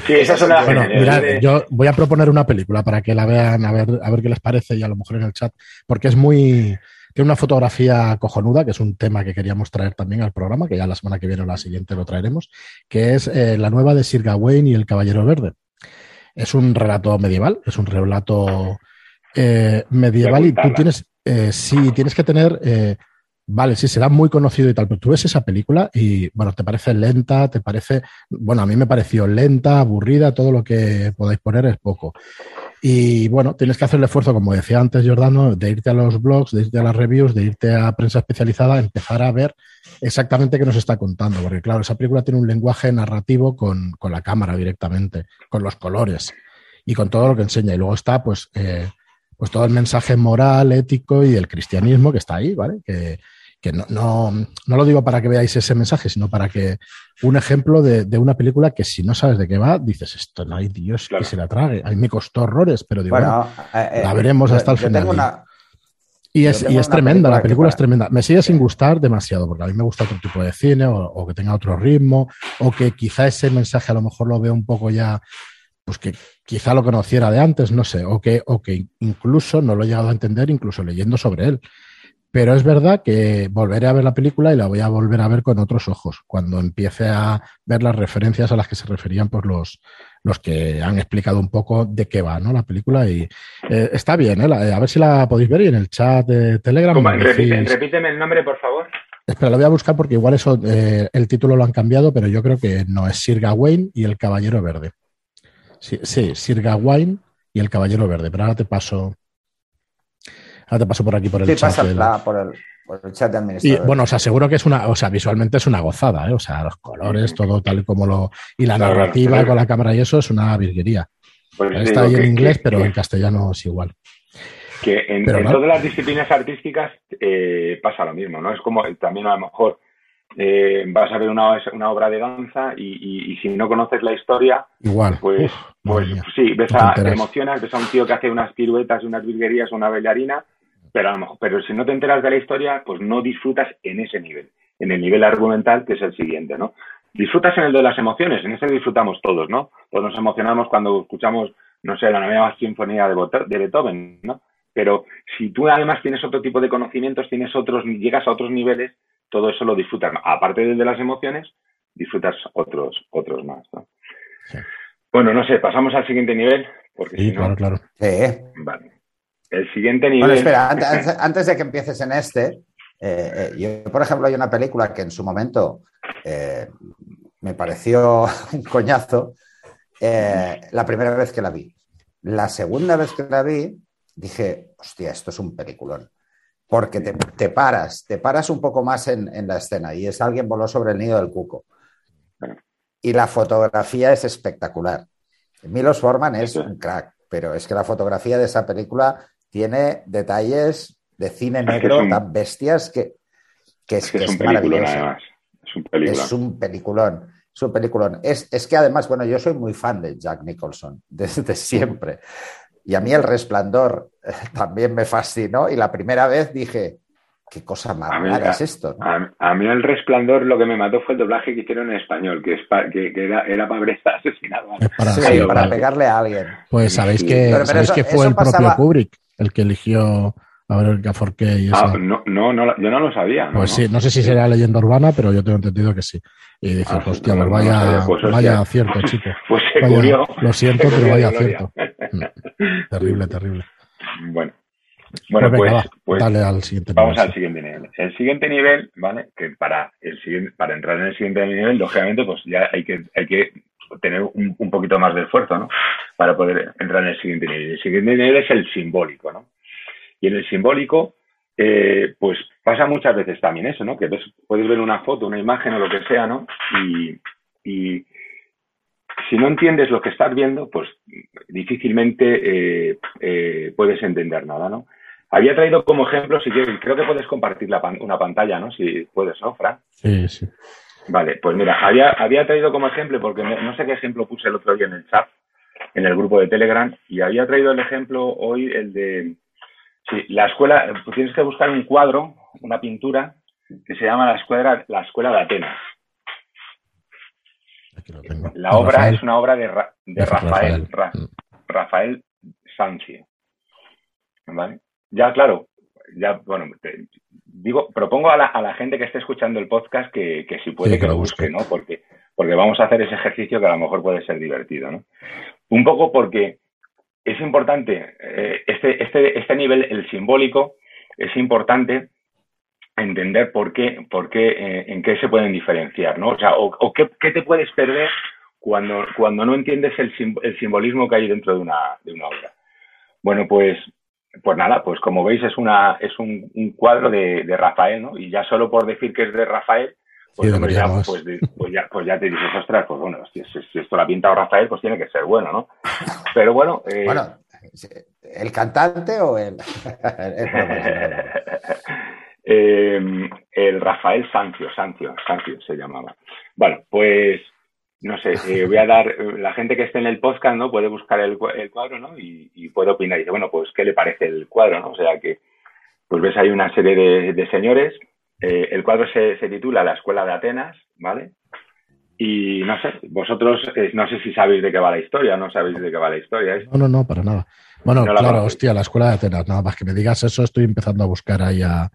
[SPEAKER 1] Sí, esa es una... Bueno, mirad, yo voy a proponer una película para que la vean, a ver, a ver qué les parece y a lo mejor en el chat, porque es muy... Tiene una fotografía cojonuda, que es un tema que queríamos traer también al programa, que ya la semana que viene o la siguiente lo traeremos, que es eh, la nueva de Sir Gawain y el Caballero Verde. Es un relato medieval, es un relato eh, medieval y tú tienes, eh, sí, tienes que tener, eh, vale, sí, será muy conocido y tal, pero tú ves esa película y, bueno, te parece lenta, te parece, bueno, a mí me pareció lenta, aburrida, todo lo que podáis poner es poco. Y bueno, tienes que hacer el esfuerzo, como decía antes Jordano, de irte a los blogs, de irte a las reviews, de irte a prensa especializada, empezar a ver exactamente qué nos está contando. Porque claro, esa película tiene un lenguaje narrativo con, con la cámara directamente, con los colores y con todo lo que enseña. Y luego está, pues, eh, pues todo el mensaje moral, ético y el cristianismo que está ahí, ¿vale? Que, que no, no, no, lo digo para que veáis ese mensaje, sino para que un ejemplo de, de, una película que si no sabes de qué va, dices, esto no hay Dios que se la trague. A mí me costó horrores, pero digo, bueno, eh, la veremos hasta el final. Y es, y es tremenda, la película es tremenda. Me sigue sin gustar demasiado, porque a mí me gusta otro tipo de cine, o, o, que tenga otro ritmo, o que quizá ese mensaje a lo mejor lo veo un poco ya, pues que quizá lo conociera de antes, no sé, o que, o que incluso no lo he llegado a entender, incluso leyendo sobre él. Pero es verdad que volveré a ver la película y la voy a volver a ver con otros ojos, cuando empiece a ver las referencias a las que se referían pues, los, los que han explicado un poco de qué va ¿no? la película. Y eh, está bien, ¿eh? a ver si la podéis ver y en el chat de Telegram.
[SPEAKER 3] repíteme el nombre, por favor.
[SPEAKER 1] Espera, lo voy a buscar porque igual eso, eh, el título lo han cambiado, pero yo creo que no es Sir Gawain y el Caballero Verde. Sí, sí Sir Gawain y el Caballero Verde, pero ahora te paso Ahora te paso por aquí por el chat.
[SPEAKER 2] por, el, chat de administrador.
[SPEAKER 1] Y bueno, os aseguro que es una, o sea, visualmente es una gozada, ¿eh? O sea, los colores, todo tal y como lo. Y la narrativa con la cámara y eso es una virguería. Pues Está ahí en inglés, pero en castellano es igual.
[SPEAKER 3] Que en, todas las disciplinas artísticas eh, pasa lo mismo, ¿no? Es como también a lo mejor eh, vas a ver una, una, obra de danza y, y, si no conoces la historia,
[SPEAKER 1] igual,
[SPEAKER 3] pues, pues sí, ves a, te emocionas, ves a un tío que hace unas piruetas, unas virguerías, una bailarina, pero a lo mejor, pero si no te enteras de la historia, pues no disfrutas en ese nivel, en el nivel argumental que es el siguiente, ¿no? Disfrutas en el de las emociones, en ese disfrutamos todos, ¿no? Todos nos emocionamos cuando escuchamos, no sé, la nueva sinfonía de, Beethoven, ¿no? Pero si tú además tienes otro tipo de conocimientos, tienes otros, llegas a otros niveles, todo eso lo disfrutas. Aparte de las emociones, disfrutas otros, otros más. ¿no? Bueno, no sé, pasamos al siguiente nivel. Porque
[SPEAKER 1] sí, claro, claro.
[SPEAKER 3] Vale. El siguiente nivel. Bueno,
[SPEAKER 2] espera, antes, de que empieces en este, eh, eh, yo, por ejemplo, hay una película que en su momento eh, me pareció (laughs) un coñazo la primera vez que la vi. La segunda vez que la vi, dije, hostia, esto es un peliculón porque te, paras, te paras un poco más en, la escena y es alguien voló sobre el nido del cuco. Y la fotografía es espectacular. Milos Forman es un crack, pero es que la fotografía de esa película tiene detalles de cine negro tan bestias que, es, que es, maravilloso. Es un peliculón. Es un peliculón. Es un peliculón. Es, que además, bueno, yo soy muy fan de Jack Nicholson (laughs) desde siempre. Y a mí el resplandor eh, también me fascinó y la primera vez dije, qué cosa más rara es esto.
[SPEAKER 3] A, mí el resplandor lo que me mató fue el doblaje que hicieron en español, que, es que, era, era, para (laughs) asesinar
[SPEAKER 2] para, pegarle a alguien.
[SPEAKER 1] Pues sabéis que, que fue el propio Kubrick el que eligió A ver el Gaforque y
[SPEAKER 3] eso. Ah, no, no, no, yo no lo sabía.
[SPEAKER 1] pues sí, no sé si será leyenda urbana, pero yo tengo entendido que sí. Y dices, ah, hostia, pues vaya, pues vaya cierto, (laughs) chico.
[SPEAKER 3] Pues se vaya,
[SPEAKER 1] Lo siento, pero vaya cierto. Mm. terrible, terrible.
[SPEAKER 3] Bueno. Bueno, pues, pues, pues,
[SPEAKER 1] dale al siguiente
[SPEAKER 3] vamos al siguiente nivel. El siguiente nivel, ¿vale? Que para el siguiente, para entrar en el siguiente nivel, lógicamente, pues ya hay que, hay que tener un, un poquito más de esfuerzo, ¿no? Para poder entrar en el siguiente nivel. El siguiente nivel es el simbólico, ¿no? Y en el simbólico, eh, pues pasa muchas veces también eso, ¿no? Que puedes ver una foto, una imagen o lo que sea, ¿no? Y, si no entiendes lo que estás viendo, pues difícilmente eh, eh, puedes entender nada, ¿no? Había traído como ejemplo, si quieres, creo que puedes compartir la una pantalla, ¿no? Si puedes, ¿no, Fran?
[SPEAKER 1] Sí, sí.
[SPEAKER 3] Vale, pues mira, había, había traído como ejemplo, porque no sé qué ejemplo puse el otro día en el chat, en el grupo de Telegram, y había traído el ejemplo hoy, el de Sí, la escuela, pues tienes que buscar un cuadro, una pintura, que se llama la escuela, la escuela de Atenas. La obra es una obra de, de Rafael, Rafael, Sancio. ¿Vale? Ya, claro, ya, bueno, digo, propongo a la, a la, gente que esté escuchando el podcast que, que si puede que, lo busque, ¿no? Porque, porque vamos a hacer ese ejercicio que a lo mejor puede ser divertido, ¿no? Un poco porque es importante, eh, este, este, este nivel, el simbólico, es importante entender por qué, por qué eh, en qué se pueden diferenciar, ¿no? O sea, o, qué, te puedes perder cuando, cuando no entiendes el, el, simbolismo que hay dentro de una, de una obra. Bueno, pues, pues nada, pues como veis es, una, es un, un cuadro de, de, Rafael, ¿no? Y ya solo por decir que es de Rafael, pues, ya, pues, pues, ya, pues ya te dices, ostras, pues bueno, si, esto lo ha pintado Rafael, pues tiene que ser bueno, ¿no? Pero bueno...
[SPEAKER 2] Eh, bueno, ¿el cantante o el...? (laughs)
[SPEAKER 3] Em, el Rafael Sancio, Sancio, Sancio se llamaba. Bueno, pues no sé, eh, voy a dar, la gente que esté en el podcast, ¿no? Puede buscar el, cuadro, ¿no? Y, puede opinar. Y dice, bueno, pues, ¿qué le parece el cuadro, no? O sea que, pues ves hay una serie de señores eh, el cuadro se, titula La Escuela de Atenas, ¿vale? Y no sé, vosotros eh, no sé si sabéis de qué va la historia, no sabéis de qué va la historia.
[SPEAKER 1] No, no, no, para nada. Bueno, claro, hostia, la Escuela de Atenas, nada más que me digas eso, estoy empezando a buscar ahí a,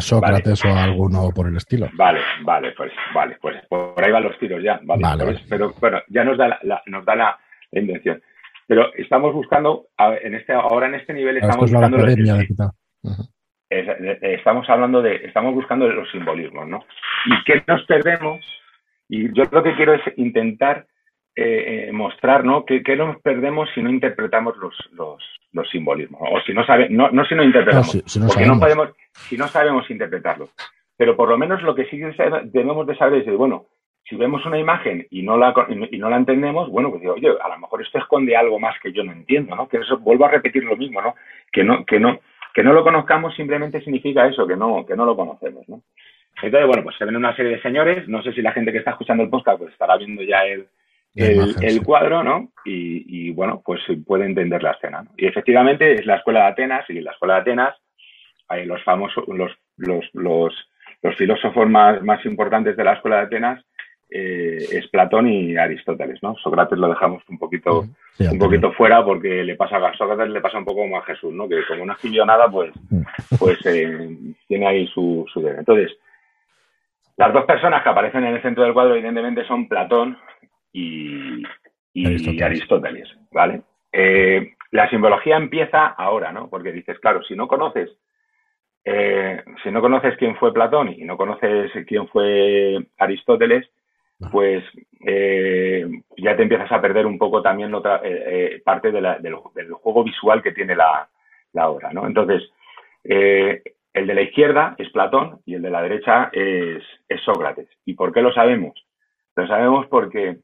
[SPEAKER 1] Sócrates o a alguno por el estilo.
[SPEAKER 3] Vale, vale, pues vale, pues por ahí van los tiros ya, vale. pero bueno, ya nos da la, nos da la, invención. Pero estamos buscando, en este, ahora en este nivel estamos buscando... estamos hablando de, estamos buscando los simbolismos, ¿no? ¿Y qué nos perdemos? Y yo lo que quiero es intentar eh, eh, mostrar, ¿no? ¿Qué, nos perdemos si no interpretamos los, los, los simbolismos? O si no sabemos, no, no si no interpretamos, si, no porque no podemos, si no sabemos interpretarlos. Pero por lo menos lo que sí debemos de saber es, bueno, si vemos una imagen y no la, y no la entendemos, bueno, pues digo, oye, a lo mejor esto esconde algo más que yo no entiendo, ¿no? Que eso, vuelvo a repetir lo mismo, ¿no? Que no, que no, que no lo conozcamos simplemente significa eso, que no, que no lo conocemos, ¿no? Entonces, bueno, pues se ven una serie de señores, no sé si la gente que está escuchando el podcast pues estará viendo ya el, el, cuadro, ¿no? Y, bueno, pues puede entender la escena. ¿no? Y efectivamente es la escuela de Atenas, y en la escuela de Atenas hay los famosos, los, los, los, los filósofos más, más importantes de la escuela de Atenas eh, es Platón y Aristóteles, ¿no? Sócrates lo dejamos un poquito, un poquito fuera porque le pasa a Sócrates le pasa un poco como a Jesús, ¿no? Que como no escribió nada, pues, pues eh, tiene ahí su, su deber. Entonces, las dos personas que aparecen en el centro del cuadro, evidentemente, son Platón y, Aristóteles. ¿vale? Eh, la simbología empieza ahora, ¿no? Porque dices, claro, si no conoces si no conoces quién fue Platón y no conoces quién fue Aristóteles, pues eh, ya te empiezas a perder un poco también otra eh, eh, parte del, juego visual que tiene la, obra, ¿no? Entonces, el de la izquierda es Platón y el de la derecha es, Sócrates. ¿Y por qué lo sabemos? Lo sabemos porque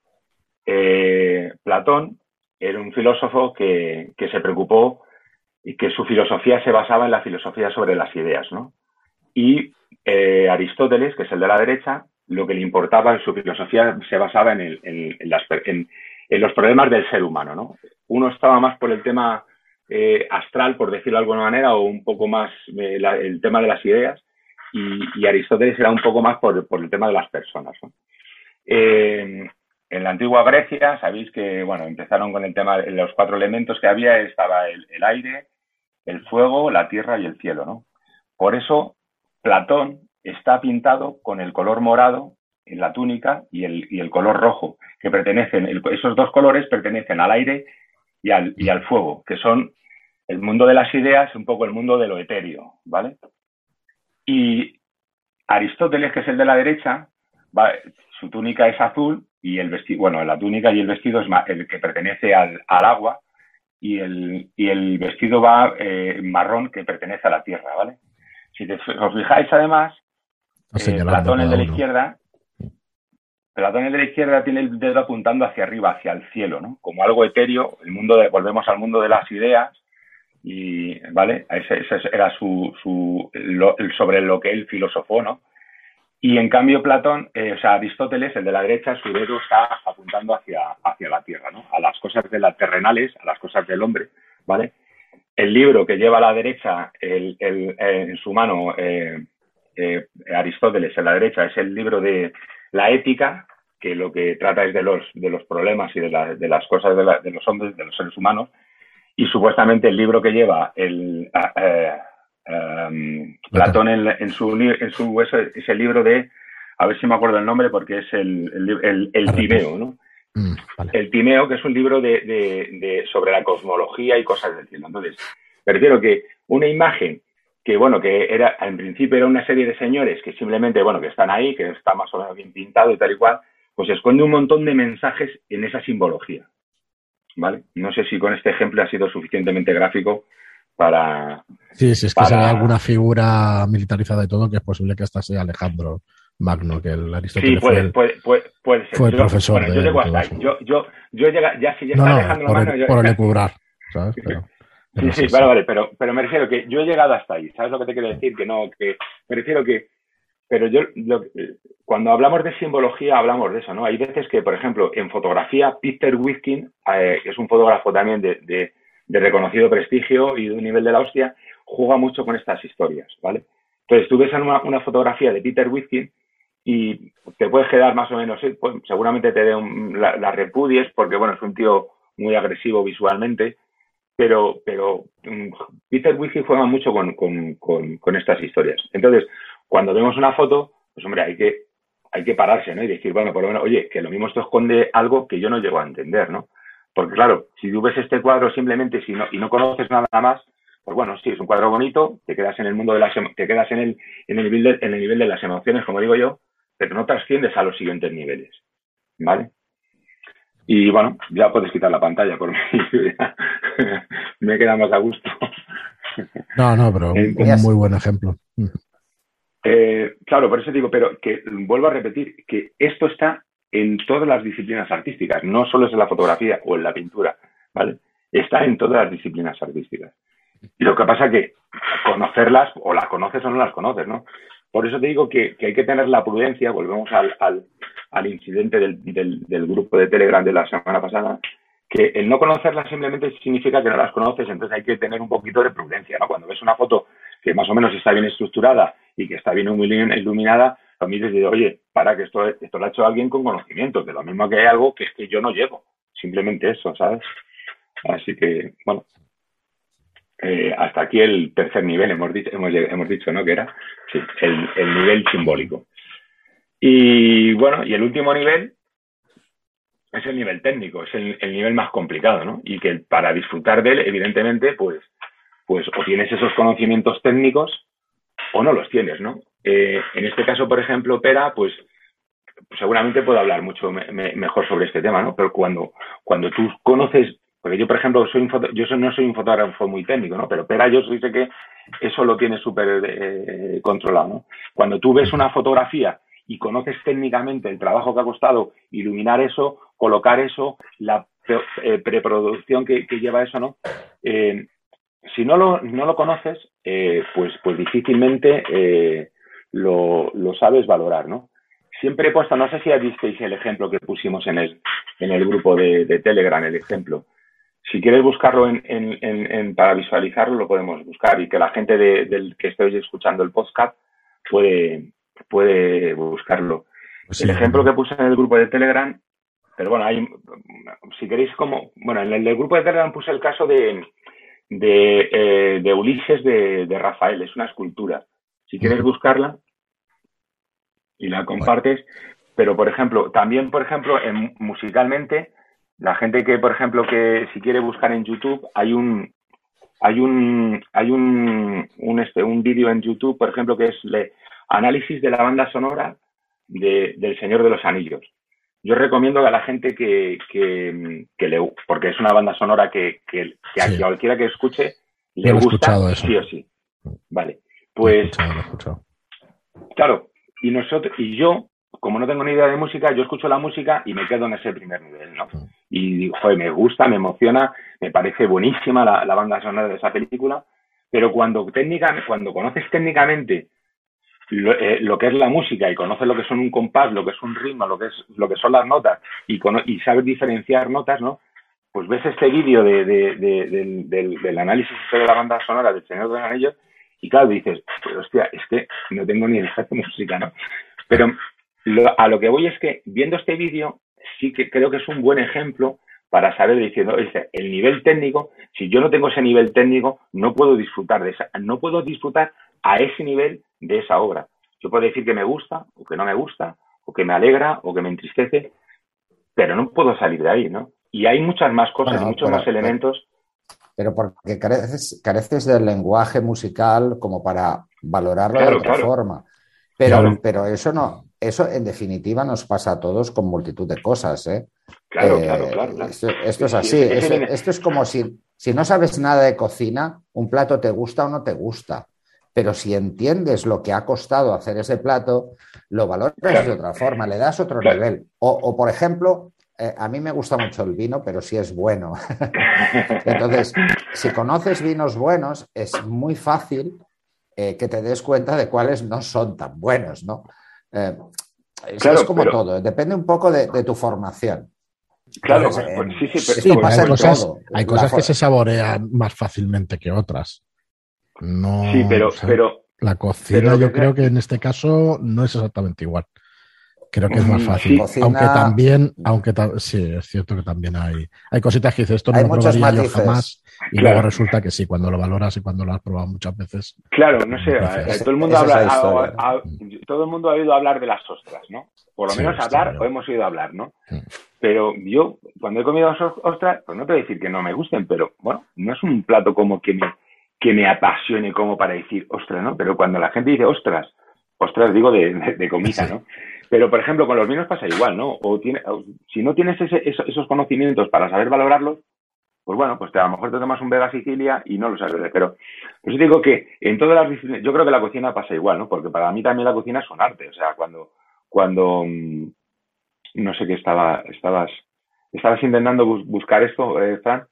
[SPEAKER 3] Platón era un filósofo que, que, se preocupó y que su filosofía se basaba en la filosofía sobre las ideas, ¿no? Y Aristóteles, que es el de la derecha, lo que le importaba en su filosofía se basaba en, los problemas del ser humano. ¿no? Uno estaba más por el tema eh, astral, por decirlo de alguna manera, o un poco más eh, el tema de las ideas, y, Aristóteles era un poco más por, el tema de las personas. Eh, en la antigua Grecia, sabéis que bueno, empezaron con el tema de los cuatro elementos que había, estaba el, aire, el fuego, la tierra y el cielo, ¿no? Por eso Platón está pintado con el color morado en la túnica y el, y el color rojo, que pertenecen, esos dos colores pertenecen al aire y al, y al fuego, que son el mundo de las ideas, un poco el mundo de lo etéreo, ¿vale? Y Aristóteles, que es el de la derecha, su túnica es azul y el vestido, bueno, la túnica y el vestido es el que pertenece al, agua y el, y el, vestido va eh, marrón que pertenece a la tierra, ¿vale? Si os fijáis además, eh, Platón, el de la izquierda, Platón, el de la izquierda, tiene el dedo apuntando hacia arriba, hacia el cielo, ¿no? Como algo etéreo, el mundo de, volvemos al mundo de las ideas, y vale ese, era su, su sobre lo que él filosofó no y en cambio Platón eh, o sea Aristóteles el de la derecha su dedo está apuntando hacia hacia la tierra no a las cosas de las terrenales a las cosas del hombre vale el libro que lleva a la derecha el, el, eh, en su mano eh, Aristóteles en la derecha es el libro de la ética que lo que trata es de los de los problemas y de, de las cosas de, de los hombres de los seres humanos y supuestamente el libro que lleva el eh, em, Platón en, su, en su es, el libro de, a ver si me acuerdo el nombre porque es el, el, el, Timeo, ¿no? Mm, el Timeo, que es un libro de, de, sobre la cosmología y cosas del cielo. Entonces, prefiero que una imagen que, bueno, que era, en principio era una serie de señores que simplemente, bueno, que están ahí, que está más o menos bien pintado y tal y cual, pues esconde un montón de mensajes en esa simbología. ¿vale? No sé si con este ejemplo ha sido suficientemente gráfico para...
[SPEAKER 1] Sí, si es que para... alguna figura militarizada y todo, que es posible que esta sea Alejandro Magno, que el Aristóteles
[SPEAKER 3] sí, puede,
[SPEAKER 1] fue,
[SPEAKER 3] puede, puede, ser.
[SPEAKER 1] fue profesor
[SPEAKER 3] bueno, yo llego hasta ahí. Yo, yo, yo llega, ya si ya está Alejandro
[SPEAKER 1] por
[SPEAKER 3] Magno...
[SPEAKER 1] El,
[SPEAKER 3] yo,
[SPEAKER 1] por el ¿sabes? (laughs) Pero,
[SPEAKER 3] sí, sí, vale, vale, pero, pero me refiero que yo he llegado hasta ahí, ¿sabes lo que te quiero decir? Que no, que me refiero que pero yo, lo, cuando hablamos de simbología, hablamos de eso, ¿no? Hay veces que, por ejemplo, en fotografía, Peter Witkin, eh, que es un fotógrafo también de, de, de, reconocido prestigio y de un nivel de la hostia, juega mucho con estas historias, ¿vale? Entonces, tú ves una, una fotografía de Peter Witkin y te puedes quedar más o menos, pues, seguramente te dé la, la, repudies porque, bueno, es un tío muy agresivo visualmente, pero, pero um, Peter Witkin juega mucho con, estas historias. Entonces, cuando vemos una foto, pues hombre, hay que, hay que pararse, ¿no? Y decir, bueno, por lo menos, oye, que lo mismo esto esconde algo que yo no llego a entender, ¿no? Porque claro, si tú ves este cuadro simplemente si no, y no conoces nada más, pues bueno, sí, es un cuadro bonito, te quedas en el mundo de las, te quedas en el, en el en el nivel de las emociones, como digo yo, pero no trasciendes a los siguientes niveles, ¿vale? Y bueno, ya puedes quitar la pantalla por (laughs) mí, (laughs) me queda más a gusto. (laughs)
[SPEAKER 1] No, no, pero un muy buen ejemplo.
[SPEAKER 3] Eh, claro, por eso digo, pero que vuelvo a repetir que esto está en todas las disciplinas artísticas, no solo es en la fotografía o en la pintura, ¿vale? Está en todas las disciplinas artísticas. Y lo que pasa es que conocerlas, o las conoces o no las conoces, ¿no? Por eso te digo que, hay que tener la prudencia, volvemos al, al, al incidente del, del, grupo de Telegram de la semana pasada, que el no conocerlas simplemente significa que no las conoces, entonces hay que tener un poquito de prudencia, ¿no? Cuando ves una foto que más o menos está bien estructurada y que está bien iluminada, a mí dices, oye, para que esto, lo ha hecho alguien con conocimiento, que lo mismo que hay algo que es que yo no llego, simplemente eso, ¿sabes? Así que, bueno, eh, hasta aquí el tercer nivel, hemos dicho, hemos, hemos dicho ¿no? Que era el, el nivel simbólico. Y bueno, y el último nivel es el nivel técnico, es el, el, nivel más complicado, ¿no? Y que para disfrutar de él, evidentemente, pues pues o tienes esos conocimientos técnicos o no los tienes, ¿no? Eh, en este caso, por ejemplo, Pera, pues seguramente puedo hablar mucho me, mejor sobre este tema, ¿no? Pero cuando, cuando tú conoces, porque yo, por ejemplo, soy un yo no soy un fotógrafo muy técnico, ¿no? Pero Pera yo sé que eso lo tiene súper eh, controlado, ¿no? Cuando tú ves una fotografía y conoces técnicamente el trabajo que ha costado iluminar eso, colocar eso, la eh, preproducción que, lleva eso, ¿no? Eh, si no lo, no lo conoces, eh, pues, pues difícilmente lo, lo, sabes valorar, ¿no? Siempre he puesto, no sé si visteis el ejemplo que pusimos en el, en el grupo de Telegram, el ejemplo. Si quieres buscarlo en, en, en, para visualizarlo, lo podemos buscar y que la gente de, del que estéis escuchando el podcast puede, puede buscarlo. Pues el ejemplo que puse en el grupo de Telegram, pero bueno, hay, si queréis como, bueno, en el, grupo de Telegram puse el caso de, de, eh, de Ulises de, de, Rafael, es una escultura. Si quieres buscarla y la compartes, pero por ejemplo, también por ejemplo, en, musicalmente, la gente que por ejemplo que si quiere buscar en YouTube, hay un hay un hay un un, este, un vídeo en YouTube, por ejemplo, que es le, análisis de la banda sonora de, del Señor de los Anillos. Yo recomiendo a la gente que, que, que le, porque es una banda sonora que, que, que a cualquiera que escuche le gusta, sí o sí. Vale, pues, claro, y nosotros, y yo, como no tengo ni idea de música, yo escucho la música y me quedo en ese primer nivel, ¿no? Y digo, joder, me gusta, me emociona, me parece buenísima la, la banda sonora de esa película, pero cuando técnicamente, cuando conoces técnicamente eh, lo, que es la música y conoces lo que son un compás, lo que es un ritmo, lo que es lo que son las notas y, y sabes diferenciar notas, ¿no? Pues ves este vídeo de, del, análisis de la banda sonora del Señor de los Anillos y claro, dices, pues hostia, es que no tengo ni idea de música, ¿no? Pero a lo que voy es que viendo este vídeo sí que creo que es un buen ejemplo para saber diciendo, el nivel técnico, si yo no tengo ese nivel técnico, no puedo disfrutar de esa, no puedo disfrutar a ese nivel de esa obra. Yo puedo decir que me gusta o que no me gusta, o que me alegra o que me entristece, pero no puedo salir de ahí, ¿no? Y hay muchas más cosas, muchos más elementos.
[SPEAKER 2] Pero porque careces, careces del lenguaje musical como para valorarlo de otra forma. Pero, pero eso no, eso en definitiva nos pasa a todos con multitud de cosas, ¿eh?
[SPEAKER 3] Claro, claro, claro,
[SPEAKER 2] Esto, es así. esto es como si, si no sabes nada de cocina, un plato te gusta o no te gusta. Pero si entiendes lo que ha costado hacer ese plato, lo valoras de otra forma, le das otro nivel. O, por ejemplo, eh, a mí me gusta mucho el vino, pero si es bueno. (laughs) Entonces, si conoces vinos buenos, es muy fácil eh, que te des cuenta de cuáles no son tan buenos, ¿no? Eh, es, como todo, depende un poco de, tu formación.
[SPEAKER 3] Claro, sí, sí, pero
[SPEAKER 1] hay cosas, hay cosas que se saborean más fácilmente que otras. No,
[SPEAKER 3] sí, pero, pero
[SPEAKER 1] la cocina yo creo que en este caso no es exactamente igual. Creo que es más mm, fácil. Aunque también, aunque sí, es cierto que también hay, hay cositas que dices, esto no lo probaría yo jamás. Y luego resulta que sí, cuando lo valoras y cuando lo has probado muchas veces.
[SPEAKER 3] Claro, no sé, todo el mundo habla, todo el mundo ha oído hablar de las ostras, ¿no? Por lo menos hablar o hemos oído hablar, ¿no? Pero yo, cuando he comido ostras, pues no te voy a decir que no me gusten, pero bueno, no es un plato como que me, que me apasione como para decir, ostras, ¿no? Pero cuando la gente dice ostras, ostras digo de, comida, ¿no? Pero, por ejemplo, con los vinos pasa igual, ¿no? O, tiene, si no tienes esos conocimientos para saber valorarlos, pues bueno, pues a lo mejor te tomas un Vega Sicilia y no lo sabes. Pero pues digo que en todas las yo creo que la cocina pasa igual, ¿no? Porque para mí también la cocina es un arte. O sea, cuando, cuando mm, no sé qué estaba, estabas, estabas intentando buscar esto, eh, Fran,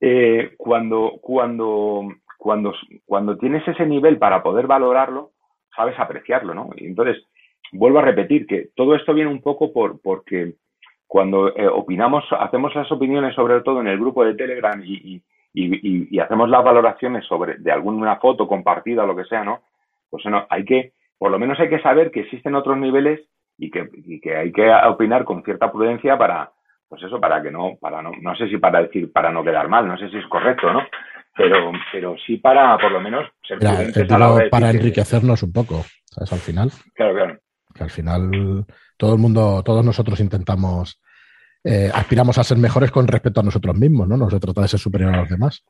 [SPEAKER 3] eh, cuando, cuando cuando, cuando tienes ese nivel para poder valorarlo, sabes apreciarlo, ¿no? Y entonces, vuelvo a repetir que todo esto viene un poco por, porque cuando eh, opinamos, hacemos las opiniones sobre todo en el grupo de Telegram y, y, y, hacemos las valoraciones sobre de alguna foto compartida o lo que sea, ¿no? Pues bueno, hay que, por lo menos hay que saber que existen otros niveles y que, y que hay que opinar con cierta prudencia para, pues eso, para que no, para no, no sé si para decir, para no quedar mal, no sé si es correcto, ¿no? pero, pero sí para, por lo menos, ser
[SPEAKER 1] para enriquecernos un poco, ¿sabes? Al final.
[SPEAKER 3] Claro, claro.
[SPEAKER 1] Que al final todo el mundo, todos nosotros intentamos, eh, aspiramos a ser mejores con respecto a nosotros mismos, ¿no? No se trata de ser superior a los demás.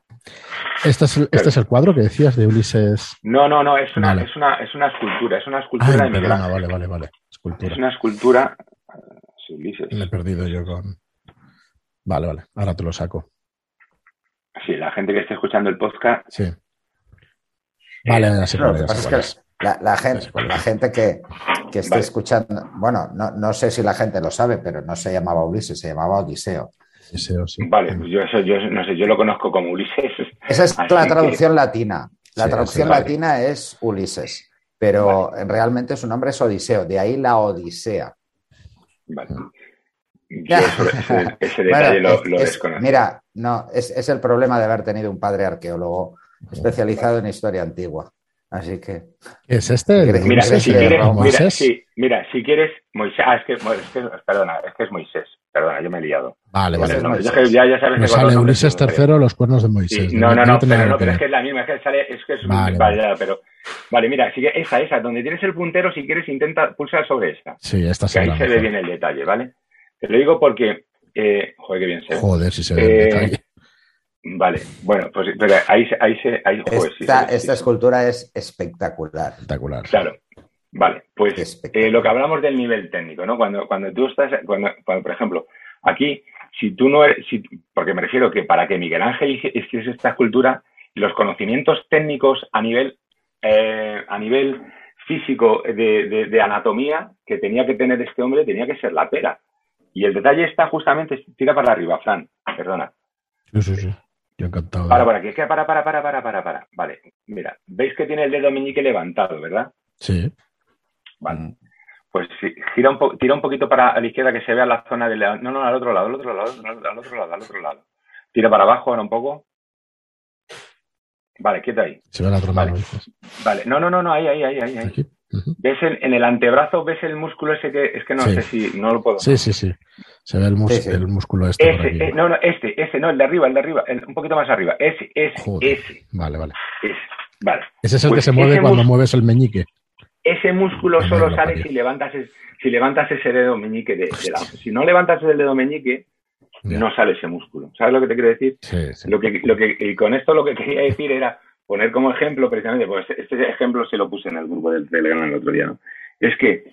[SPEAKER 1] ¿Este es, el, este es el cuadro que decías de Ulises?
[SPEAKER 3] No, no, no, es una, es una, es una escultura, es una escultura
[SPEAKER 1] de perdona, vale, vale, vale.
[SPEAKER 3] Escultura. Es una escultura. Sí, Ulises.
[SPEAKER 1] Me he perdido yo con. Vale, vale, ahora te lo saco.
[SPEAKER 3] Sí, la gente que esté escuchando el podcast.
[SPEAKER 1] Sí. Vale,
[SPEAKER 2] así que pasa es que la, gente, la gente que, que esté escuchando, bueno, no, no, sé si la gente lo sabe, pero no se llamaba Ulises, se llamaba Odiseo.
[SPEAKER 1] Odiseo sí.
[SPEAKER 3] Vale, pues yo, eso, yo no sé, yo lo conozco como Ulises.
[SPEAKER 2] Esa es la traducción latina. La traducción latina es Ulises, pero realmente su nombre es Odiseo, de ahí la Odisea.
[SPEAKER 3] Vale. ese, (laughs) detalle lo, desconozco.
[SPEAKER 2] Mira, no, es, el problema de haber tenido un padre arqueólogo especializado en historia antigua. Así que.
[SPEAKER 1] ¿Es este?
[SPEAKER 3] Mira, si quieres, mira, si quieres, Moisés. Ah, es que, perdona, es que es Moisés. Perdona, yo me he liado.
[SPEAKER 1] Vale, vale.
[SPEAKER 3] No, ya, ya sabes
[SPEAKER 1] Me
[SPEAKER 3] que
[SPEAKER 1] sale Ulises III, los cuernos de Moisés.
[SPEAKER 3] Sí, no, no, no, pero, no,
[SPEAKER 1] que
[SPEAKER 3] pero es que es la misma, es que sale, es que es
[SPEAKER 1] Vale,
[SPEAKER 3] vale, pero vale, mira, sigue esa, esa, donde tienes el puntero, si quieres intenta pulsar sobre esta,
[SPEAKER 1] Sí, esta
[SPEAKER 3] que
[SPEAKER 1] sí
[SPEAKER 3] ahí se ve bien el detalle, ¿vale? Te lo digo porque, eh, joder, qué bien se ve.
[SPEAKER 1] Joder, si se ve el
[SPEAKER 3] Eh,
[SPEAKER 1] detalle.
[SPEAKER 3] Vale, bueno, pues pero ahí se, ahí se, ahí, joder,
[SPEAKER 2] Esta,
[SPEAKER 3] se ve, sí,
[SPEAKER 2] esta
[SPEAKER 3] sí.
[SPEAKER 2] escultura es espectacular.
[SPEAKER 1] Espectacular.
[SPEAKER 3] Claro, vale, pues eh, lo que hablamos del nivel técnico, ¿no? Cuando, cuando tú estás, cuando, cuando, por ejemplo, aquí, si tú no eres, si- porque me refiero que para que Miguel Ángel hici- hiciese esta escultura, los conocimientos técnicos a nivel, eh, a nivel físico de, de- de anatomía que tenía que tener este hombre tenía que ser la pera. Y el detalle está justamente, tira para arriba, Fran, perdona.
[SPEAKER 1] Sí, sí, sí. Yo encantado.
[SPEAKER 3] Para, para, que es que para, para, para, para, para, para. Vale, mira, veis que tiene el dedo meñique levantado, ¿verdad?
[SPEAKER 1] Sí.
[SPEAKER 3] Vale. Pues sí, gira un po- tira un poquito para la izquierda que se vea la zona del... No, no, al otro lado, al otro lado, al otro lado, al otro lado. Tira para abajo ahora un poco. Vale, quieto ahí.
[SPEAKER 1] Se ve la otra
[SPEAKER 3] Vale.
[SPEAKER 1] mano. dices.
[SPEAKER 3] Vale, no, no, no, no, ahí, ahí, ahí, ahí. ahí. ¿Ves el- en el antebrazo, ves el músculo ese que es que no
[SPEAKER 1] Sí.
[SPEAKER 3] sé si no lo puedo.
[SPEAKER 1] Sí, sí, sí. Se ve el, mus- el músculo este por
[SPEAKER 3] Ese,
[SPEAKER 1] aquí.
[SPEAKER 3] eh, no, no, este, ese, no, el de arriba, el de arriba, el- un poquito más arriba. Ese, ese,
[SPEAKER 1] Joder.
[SPEAKER 3] ese,
[SPEAKER 1] Vale, vale.
[SPEAKER 3] ese. Vale.
[SPEAKER 1] Ese es el
[SPEAKER 3] Pues
[SPEAKER 1] que se mueve cuando mueves el meñique.
[SPEAKER 3] Ese músculo
[SPEAKER 1] Ay,
[SPEAKER 3] solo
[SPEAKER 1] lo
[SPEAKER 3] sale si levantas, es- si levantas ese dedo meñique de, de la... Si no levantas el dedo meñique,
[SPEAKER 1] Ya.
[SPEAKER 3] no sale ese músculo. ¿Sabes lo que te quiero decir?
[SPEAKER 1] Sí, sí.
[SPEAKER 3] Lo que, lo que, y con esto lo que (laughs) quería decir era poner como ejemplo, precisamente, pues este ejemplo se lo puse en el grupo del Telegram el otro día, ¿no? Es que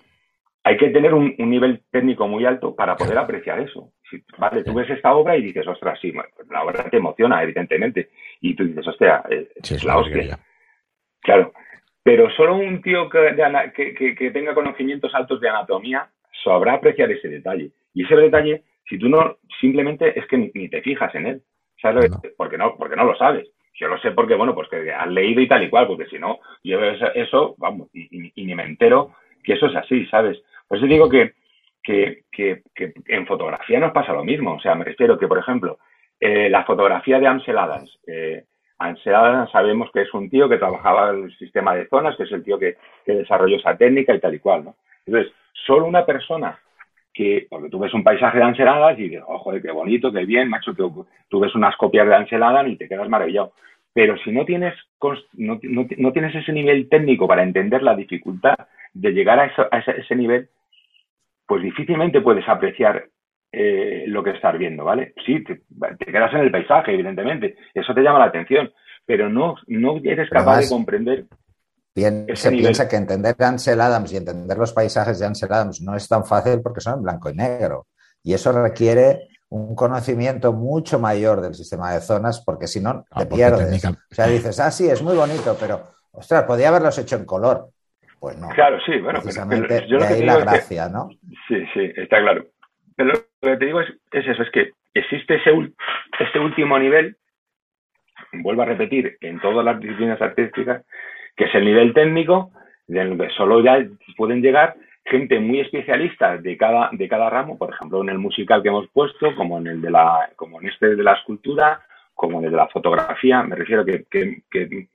[SPEAKER 3] hay que tener un, un nivel técnico muy alto para poder apreciar eso. Si, vale, tú ves esta obra y dices, ostras, sí, la obra te emociona, evidentemente. Y tú dices, hostia, eh,
[SPEAKER 1] Sí,
[SPEAKER 3] es la hostia. Claro, pero solo un tío que, de ana- que- que- que tenga conocimientos altos de anatomía sabrá apreciar ese detalle. Y ese detalle, si tú no, simplemente es que ni, ni te fijas en él. ¿Sabes? que- Porque, no, porque no lo sabes. Yo lo sé porque, bueno, pues que has leído y tal y cual, porque si no, yo veo eso, vamos, y, y- y ni me entero que eso es así, ¿sabes? Por eso digo que, que, que- que en fotografía nos pasa lo mismo. O sea, me refiero que, por ejemplo, eh, la fotografía de Ansel Adams, eh, Ansel Adams sabemos que es un tío que trabajaba en el sistema de zonas, que es el tío que, que desarrolló esa técnica y tal y cual, ¿no? Entonces, solo una persona que, porque tú ves un paisaje de Ansel Adams y dices, oh, joder, qué bonito, qué bien, macho, que tú ves unas copias de Ansel Adams y te quedas maravillado. Pero si no tienes, no, no- no tienes ese nivel técnico para entender la dificultad de llegar a, eso- a ese, ese nivel, pues difícilmente puedes apreciar eh, lo que estás viendo, ¿vale? Sí, te, te quedas en el paisaje, evidentemente, eso te llama la atención, pero no, no eres capaz
[SPEAKER 2] Además-
[SPEAKER 3] de comprender.
[SPEAKER 2] Bien, se
[SPEAKER 3] nivel.
[SPEAKER 2] piensa que entender a Ansel Adams y entender los paisajes de Ansel Adams no es tan fácil porque son en blanco y negro. Y eso requiere un conocimiento mucho mayor del sistema de zonas porque si no
[SPEAKER 1] Ah,
[SPEAKER 2] te pierdes.
[SPEAKER 1] técnica-
[SPEAKER 2] O sea, dices, ah, sí, es muy bonito, pero, ostras, podía haberlos hecho en color. Pues no.
[SPEAKER 3] Claro, sí, bueno, pero-
[SPEAKER 2] Precisamente
[SPEAKER 3] pero yo lo
[SPEAKER 2] de
[SPEAKER 3] que
[SPEAKER 2] ahí la
[SPEAKER 3] digo es que-
[SPEAKER 2] gracia, ¿no?
[SPEAKER 3] Sí, sí, está claro. Pero lo que te digo es, es eso, es que existe ese, ese último nivel, vuelvo a repetir, en todas las disciplinas artísticas, que es el nivel técnico, del que solo ya pueden llegar gente muy especialista de cada, de cada ramo, por ejemplo, en el musical que hemos puesto, como en el de la, como en este de la escultura, como en el de la fotografía, me refiero que, que, que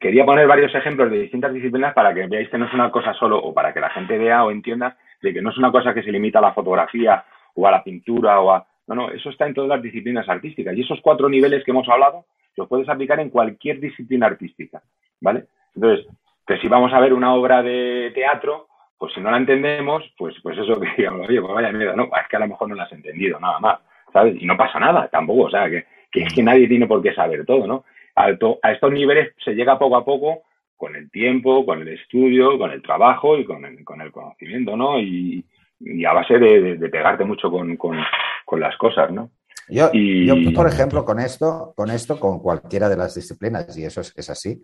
[SPEAKER 3] quería poner varios ejemplos de distintas disciplinas para que veáis que no es una cosa solo, o para que la gente vea o entienda de que no es una cosa que se limita a la fotografía o a la pintura o a... No, no, eso está en todas las disciplinas artísticas. Y esos cuatro niveles que hemos hablado los puedes aplicar en cualquier disciplina artística, ¿vale? Entonces, que si vamos a ver una obra de teatro, pues si no la entendemos, pues, pues eso que (laughs) digamos, oye, pues vaya mierda, no, es que a lo mejor no la has entendido, nada más, ¿sabes? Y no pasa nada tampoco, o sea, que, que es que nadie tiene por qué saber todo, ¿no? A, to- a estos niveles se llega poco a poco con el tiempo, con el estudio, con el trabajo y con el, con el conocimiento, ¿no? Y, y a base de, de- de pegarte mucho con, con- con las cosas, ¿no?
[SPEAKER 2] Yo,
[SPEAKER 3] Y-
[SPEAKER 2] yo, por ejemplo, con esto, con esto, con cualquiera de las disciplinas, y eso es, es así,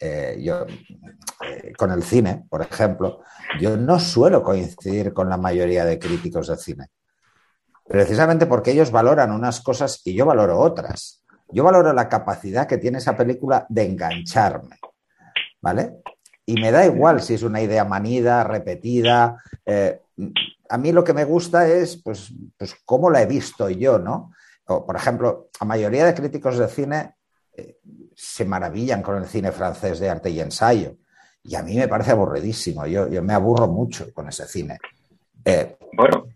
[SPEAKER 2] eh, yo, eh, con el cine, por ejemplo, yo no suelo coincidir con la mayoría de críticos de cine. Precisamente porque ellos valoran unas cosas y yo valoro otras. Yo valoro la capacidad que tiene esa película de engancharme, ¿vale? Y me da igual si es una idea manida, repetida. eh, a mí lo que me gusta es, pues, pues cómo la he visto yo, ¿no? O, por ejemplo, la mayoría de críticos de cine eh, se maravillan con el cine francés de arte y ensayo. Y a mí me parece aburridísimo. Yo, yo me aburro mucho con ese cine. Eh,
[SPEAKER 3] Bueno,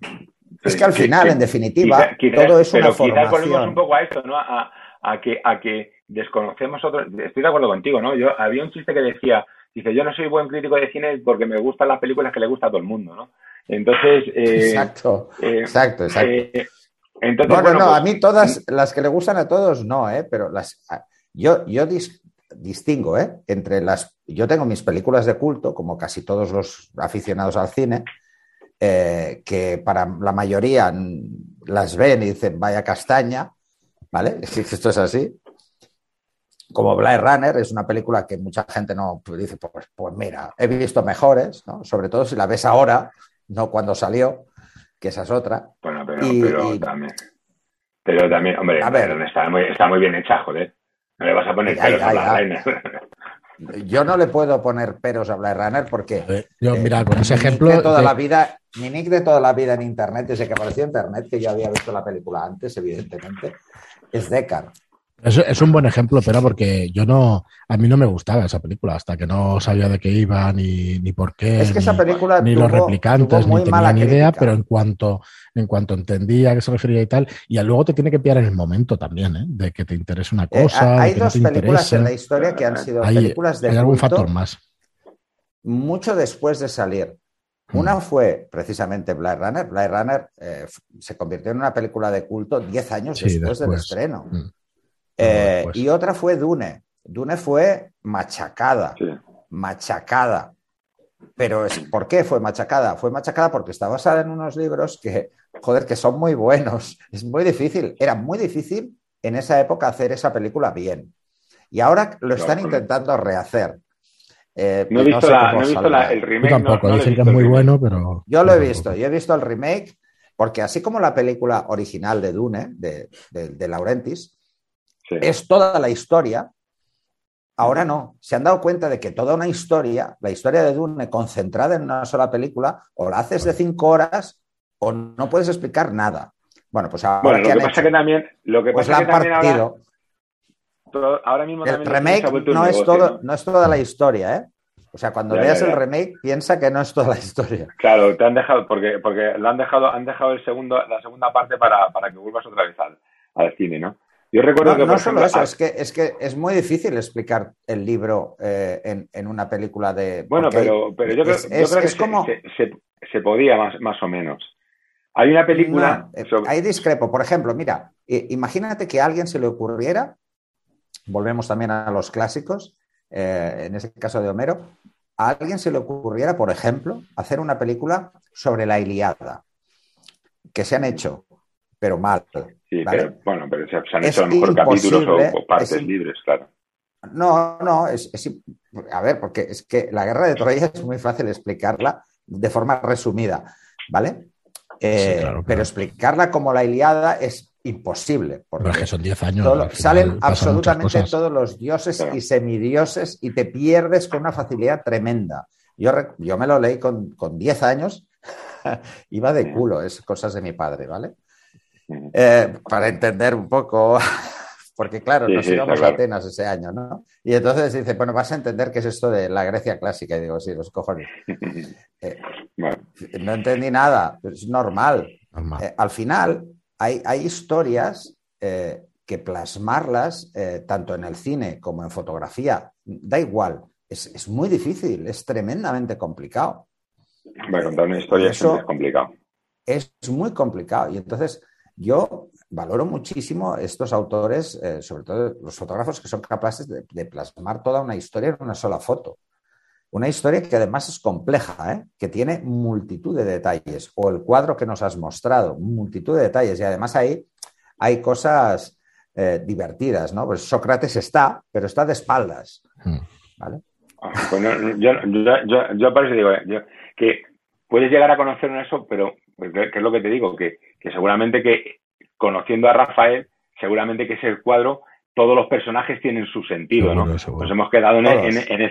[SPEAKER 2] Es que al final, en definitiva, todo es una formación. Quizás
[SPEAKER 3] volvemos un poco a esto, ¿no? A, a, que, a que desconocemos otros. Estoy de acuerdo contigo, ¿no? Yo había un chiste que decía, dice, yo no soy buen crítico de cine porque me gustan las películas que le gusta a todo el mundo, ¿no? Entonces.
[SPEAKER 2] Eh, exacto, eh, exacto, exacto. Eh, entonces, no, no, a pues mí todas las que le gustan a todos no, ¿eh? Pero las. Yo, yo distingo, ¿eh? Entre las. Yo tengo mis películas de culto, como casi todos los aficionados al cine, que para la mayoría las ven y dicen, vaya castaña, ¿vale? (laughs) Esto es así. Como Blade Runner es una película que mucha gente no pues dice, pues, pues mira, he visto mejores, ¿no? Sobre todo si la ves ahora, no cuando salió, que esa es otra.
[SPEAKER 3] Bueno, pero, también. Pero también, hombre, está, muy, está muy bien hecha, joder. No le vas a poner peros a Blade Runner.
[SPEAKER 2] Yo no le puedo poner peros a Blade Runner porque.
[SPEAKER 1] Yo, mira, con ese ejemplo.
[SPEAKER 2] De toda la vida, mi nick de toda la vida en internet, desde que apareció internet, que yo había visto la película antes, evidentemente, es Deckard.
[SPEAKER 1] Es, es, un buen ejemplo, pero porque yo no, a mí no me gustaba esa película, hasta que no sabía de qué iba, ni, ni por qué,
[SPEAKER 2] es que esa película
[SPEAKER 1] ni, los replicantes, ni tenía ni idea, pero en cuanto, en cuanto entendía a qué se refería y tal, y luego te tiene que pillar en el momento también, ¿eh? de que te interese una eh, cosa.
[SPEAKER 2] hay dos películas en la historia que han sido películas de.
[SPEAKER 1] Hay algún factor más.
[SPEAKER 2] Mucho después de salir. Hmm. Una fue precisamente Blade Runner. Blade Runner eh, se convirtió en una película de culto diez años después, del estreno. Hmm. Eh, pues. Y otra fue Dune. Dune fue machacada, machacada. Pero es, ¿por qué fue machacada? Fue machacada porque está basada en unos libros que, joder, que son muy buenos. Es muy difícil, era muy difícil en esa época hacer esa película bien. Y ahora lo están intentando rehacer.
[SPEAKER 3] Eh, no he visto, el remake.
[SPEAKER 1] tampoco, dicen que es muy bueno, pero.
[SPEAKER 2] Yo lo he visto, yo he visto el remake, porque así como la película original de Dune, de, de Laurentis, es toda la historia. Ahora no, se han dado cuenta de que toda una historia, la historia de Dune concentrada en una sola película, o la haces de cinco horas o no puedes explicar nada. Bueno, pues ahora
[SPEAKER 3] lo que, pasa que también, lo que
[SPEAKER 2] pues
[SPEAKER 3] pasa
[SPEAKER 2] que partido.
[SPEAKER 3] Ahora, mismo
[SPEAKER 2] el remake no es todo, no es toda la historia, ¿eh? O sea, cuando veas el remake, piensa que no es toda la historia.
[SPEAKER 3] Claro, te han dejado, porque, porque lo han dejado, han dejado el segundo, la segunda parte para, para que vuelvas otra vez al, al cine, ¿no? Yo recuerdo
[SPEAKER 2] no,
[SPEAKER 3] que.
[SPEAKER 2] No solo eso, es, que, es que es muy difícil explicar el libro eh, en, una película de.
[SPEAKER 3] Bueno, pero, pero yo creo, que se, podía más, más o menos. Hay una película.
[SPEAKER 2] Eh, hay discrepo. Por ejemplo, mira, imagínate que a alguien se le ocurriera, volvemos también a los clásicos, eh, en ese caso de Homero, a alguien se le ocurriera, por ejemplo, hacer una película sobre la Iliada, que se han hecho, pero mal.
[SPEAKER 3] Sí, pero, bueno, pero se, han hecho a lo mejor capítulos o, partes libres, claro.
[SPEAKER 2] No, no, es, a ver, porque es que la guerra de Troya es muy fácil explicarla de forma resumida, ¿vale? Eh, pero explicarla como la Iliada es imposible.
[SPEAKER 1] Porque son 10 años.
[SPEAKER 2] salen absolutamente todos los dioses y semidioses y te pierdes con una facilidad tremenda. Yo, yo me lo leí con, con 10 años, (laughs) iba de culo, es cosas de mi padre, ¿vale? Eh, para entender un poco, (laughs) porque claro, nos íbamos a Atenas ese año, ¿no? Y entonces dice, bueno, vas a entender qué es esto de la Grecia clásica. Y digo, sí, los cojones. (laughs) Eh, no entendí nada, es normal. Eh, al final, hay, hay historias que plasmarlas, tanto en el cine como en fotografía, da igual, es, es muy difícil, es tremendamente complicado.
[SPEAKER 3] Bueno, contar una historia es complicado.
[SPEAKER 2] Es muy complicado. Y entonces, yo valoro muchísimo estos autores, eh, sobre todo los fotógrafos que son capaces de, plasmar toda una historia en una sola foto. Una historia que además es compleja, ¿eh? que tiene multitud de detalles, o el cuadro que nos has mostrado, multitud de detalles, y además ahí hay cosas eh, divertidas, ¿no? Pues Sócrates está, pero está de espaldas. Hmm. ¿vale?
[SPEAKER 3] Ah, pues yo, yo, yo, por eso digo que puedes llegar a conocer eso, pero pues, ¿qué es lo que te digo? Que, seguramente que conociendo a Rafael, seguramente que ese cuadro, todos los personajes tienen su sentido, ¿no? Nos hemos quedado en, esa, en,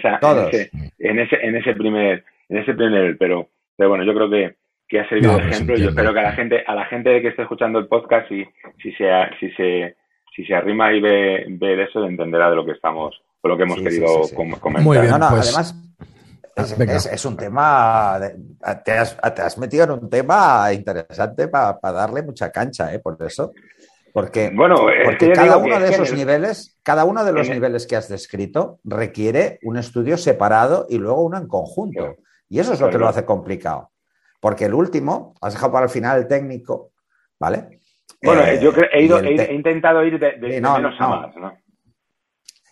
[SPEAKER 3] ese, en, ese, primer, en ese primer, pero, pero bueno, yo creo que, que ha servido de ejemplo. Yo espero que a la gente, a la gente que esté escuchando el podcast, si, si se, si se, si se arrima y ve, ve eso, entenderá de lo que estamos, o lo que hemos querido comentar.
[SPEAKER 2] Muy bien, pues además, Es, un tema, te has, metido en un tema interesante para darle mucha cancha, ¿eh? Por eso. Porque, bueno, porque cada uno de esos niveles, cada uno de los niveles que has descrito requiere un estudio separado y luego uno en conjunto. Y eso es lo que lo hace complicado. Porque el último, has dejado para el final el técnico, ¿vale?
[SPEAKER 3] Bueno, eh, yo he, intentado ir de, menos a más, ¿no?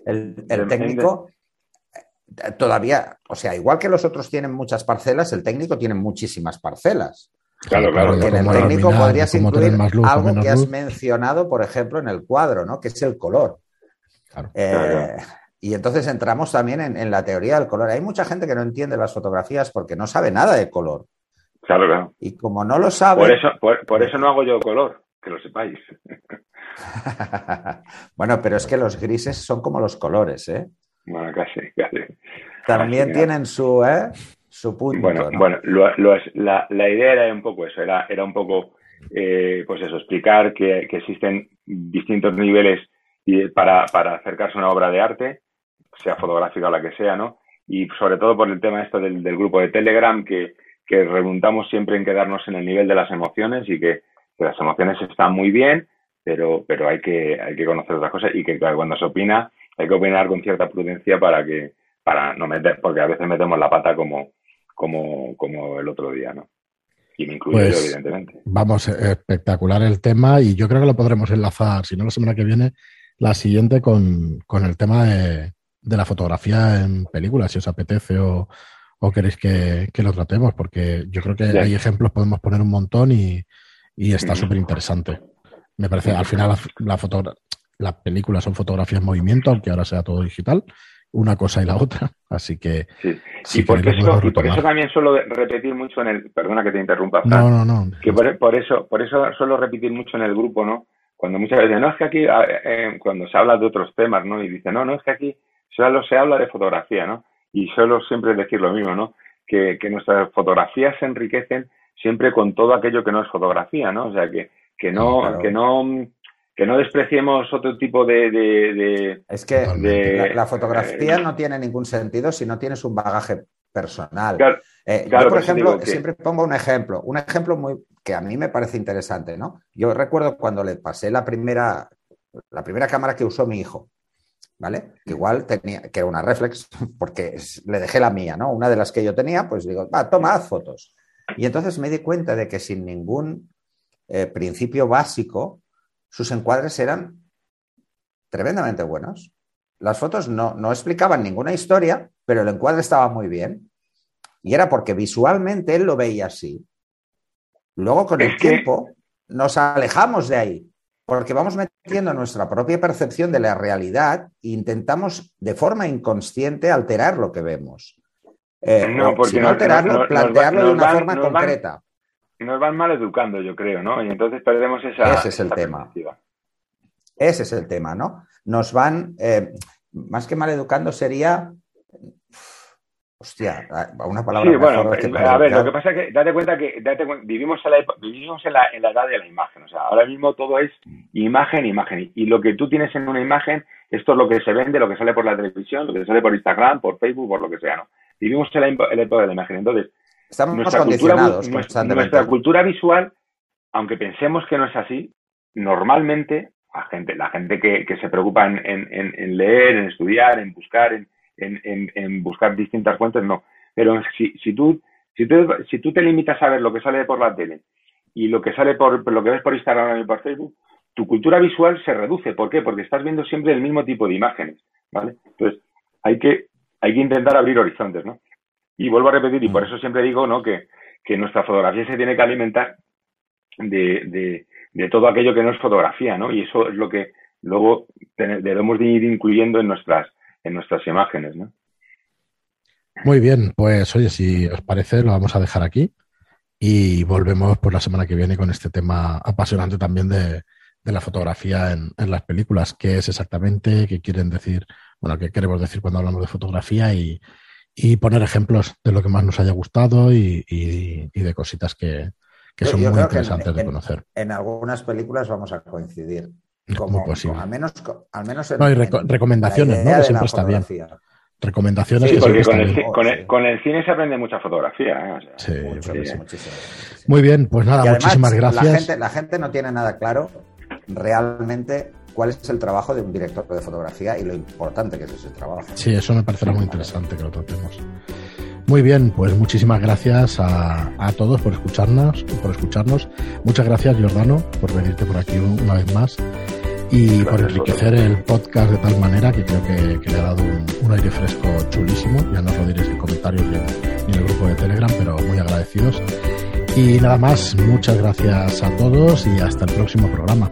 [SPEAKER 2] El, técnico todavía, o sea, igual que los otros tienen muchas parcelas, el técnico tiene muchísimas parcelas.
[SPEAKER 3] Claro, claro.
[SPEAKER 2] en el técnico podrías incluir algo que has mencionado, por ejemplo, en el cuadro, ¿no? Que es el color. Eh, y entonces entramos también en, la teoría del color. Hay mucha gente que no entiende las fotografías porque no sabe nada de color.
[SPEAKER 3] Claro, claro.
[SPEAKER 2] Y como no lo sabe.
[SPEAKER 3] Por eso, por eso no hago yo color, que lo sepáis. (laughs)
[SPEAKER 2] bueno, pero es que los grises son como los colores, ¿eh?
[SPEAKER 3] Bueno, casi, casi.
[SPEAKER 2] También tienen su, ¿eh? su punto.
[SPEAKER 3] Bueno, bueno la, idea era un poco eso, era, era un poco, eh, pues eso, explicar que, existen distintos niveles para, para acercarse a una obra de arte, sea fotográfica o la que sea, ¿no? Y sobre todo por el tema esto del, grupo de Telegram, que, que remontamos siempre en quedarnos en el nivel de las emociones y que, que las emociones están muy bien, pero, pero hay, que, hay que conocer otras cosas y que cuando se opina hay que opinar con cierta prudencia para que para no meter, porque a veces metemos la pata como, como, como el otro día, ¿no? Y me incluyo pues, evidentemente.
[SPEAKER 1] Vamos, espectacular el tema y yo creo que lo podremos enlazar, si no la semana que viene, la siguiente con, con el tema de, de, la fotografía en películas, si os apetece o, o queréis que, que, lo tratemos, porque yo creo que hay ejemplos, podemos poner un montón y, y está súper interesante. Me parece, al final, la, la las películas son fotografías en movimiento, aunque ahora sea todo digital, una cosa y la otra. Así que.
[SPEAKER 3] Sí, y, por eso, también suelo repetir mucho en el. Perdona que te interrumpa,
[SPEAKER 1] no, no, no.
[SPEAKER 3] Que por, eso, por eso suelo repetir mucho en el grupo, ¿no? Cuando muchas veces, no, es que aquí, eh, cuando se habla de otros temas, ¿no? Y dice, no, no, es que aquí solo se habla de fotografía, ¿no? Y suelo siempre decir lo mismo, ¿no? Que, que nuestras fotografías se enriquecen siempre con todo aquello que no es fotografía, ¿no? O sea, que, que no, que no, que no despreciemos otro tipo de.
[SPEAKER 2] es que la, fotografía no tiene ningún sentido si no tienes un bagaje personal. Eh, yo, por ejemplo, siempre pongo un ejemplo, un ejemplo muy que a mí me parece interesante, ¿no? Yo recuerdo cuando le pasé la primera, la primera cámara que usó mi hijo, ¿vale? Que igual tenía, que era una reflex, (laughs) porque le dejé la mía, ¿no? Una de las que yo tenía, pues digo, va, toma, haz fotos. Y entonces me di cuenta de que sin ningún eh, principio básico, sus encuadres eran tremendamente buenos. Las fotos no, no explicaban ninguna historia, pero el encuadre estaba muy bien. Y era porque visualmente él lo veía así. Luego, con el tiempo, nos alejamos de ahí, porque vamos metiendo nuestra propia percepción de la realidad e intentamos de forma inconsciente alterar lo que vemos. Eh, no, porque no alterarlo, plantearlo de una forma concreta
[SPEAKER 3] nos van mal educando, yo creo, ¿no? Y entonces perdemos esa.
[SPEAKER 2] Ese es el tema. Ese es el tema, ¿no? Nos van, eh, más que mal educando, sería. Hostia, una palabra.
[SPEAKER 3] Sí, bueno, a ver, lo que pasa es que date cuenta que vivimos, en la, vivimos en, la, en la edad de la imagen. O sea, ahora mismo todo es imagen, imagen. Y lo que tú tienes en una imagen, esto es lo que se vende, lo que sale por la televisión, lo que sale por Instagram, por Facebook, por lo que sea, ¿no? Vivimos en la, en la época de la imagen. Entonces,
[SPEAKER 2] Estamos nuestra condicionados
[SPEAKER 3] cultura, Nuestra cultura visual, aunque pensemos que no es así, normalmente la gente, la gente que, se preocupa en, leer, en estudiar, en buscar, en, buscar distintas fuentes, no. Pero si, si, tú, si, tú, si tú te limitas a ver lo que sale por la tele y lo que sale por lo que ves por Instagram y por Facebook, tu cultura visual se reduce. ¿Por qué? Porque estás viendo siempre el mismo tipo de imágenes, ¿vale? Entonces, hay que, hay que intentar abrir horizontes, ¿no? Y vuelvo a repetir, y por mm. eso siempre digo ¿no? que, nuestra fotografía se tiene que alimentar de, todo aquello que no es fotografía, ¿no? Y eso es lo que luego debemos de ir incluyendo en nuestras, en nuestras imágenes, ¿no?
[SPEAKER 1] Muy bien, pues oye, si os parece, lo vamos a dejar aquí y volvemos por la semana que viene con este tema apasionante también de, la fotografía en, en, las películas, qué es exactamente, qué quieren decir, bueno, qué queremos decir cuando hablamos de fotografía y, y poner ejemplos de lo que más nos haya gustado y, de cositas que, son muy interesantes de conocer.
[SPEAKER 2] En algunas películas vamos a coincidir. Como, al menos, al menos
[SPEAKER 1] no, hay recomendaciones, ¿no? Que siempre está bien. recomendaciones.
[SPEAKER 3] Sí,
[SPEAKER 1] que
[SPEAKER 3] porque con el, con, el, con el cine se aprende mucha fotografía. ¿eh? O sea,
[SPEAKER 1] Sí, yo
[SPEAKER 2] Mucho,
[SPEAKER 1] creo que sí.
[SPEAKER 2] muchísimo.
[SPEAKER 1] Muy bien, pues nada,
[SPEAKER 2] Y además,
[SPEAKER 1] muchísimas
[SPEAKER 2] La
[SPEAKER 1] gracias.
[SPEAKER 2] gente, la gente no tiene nada claro realmente cuál es el trabajo de un director de fotografía y lo importante que es ese trabajo.
[SPEAKER 1] Sí, eso me parecerá muy interesante que lo tratemos. Muy bien, pues muchísimas gracias a, a todos por escucharnos, por escucharnos. Muchas gracias, Giordano, por venirte por aquí un- una vez más y por
[SPEAKER 3] Gracias,
[SPEAKER 1] enriquecer el podcast de tal manera que creo que, que le ha dado un, un aire fresco chulísimo. Ya nos lo diréis en comentarios y en, y en el grupo de Telegram, pero muy agradecidos. Y nada más, muchas gracias a todos y hasta el próximo programa.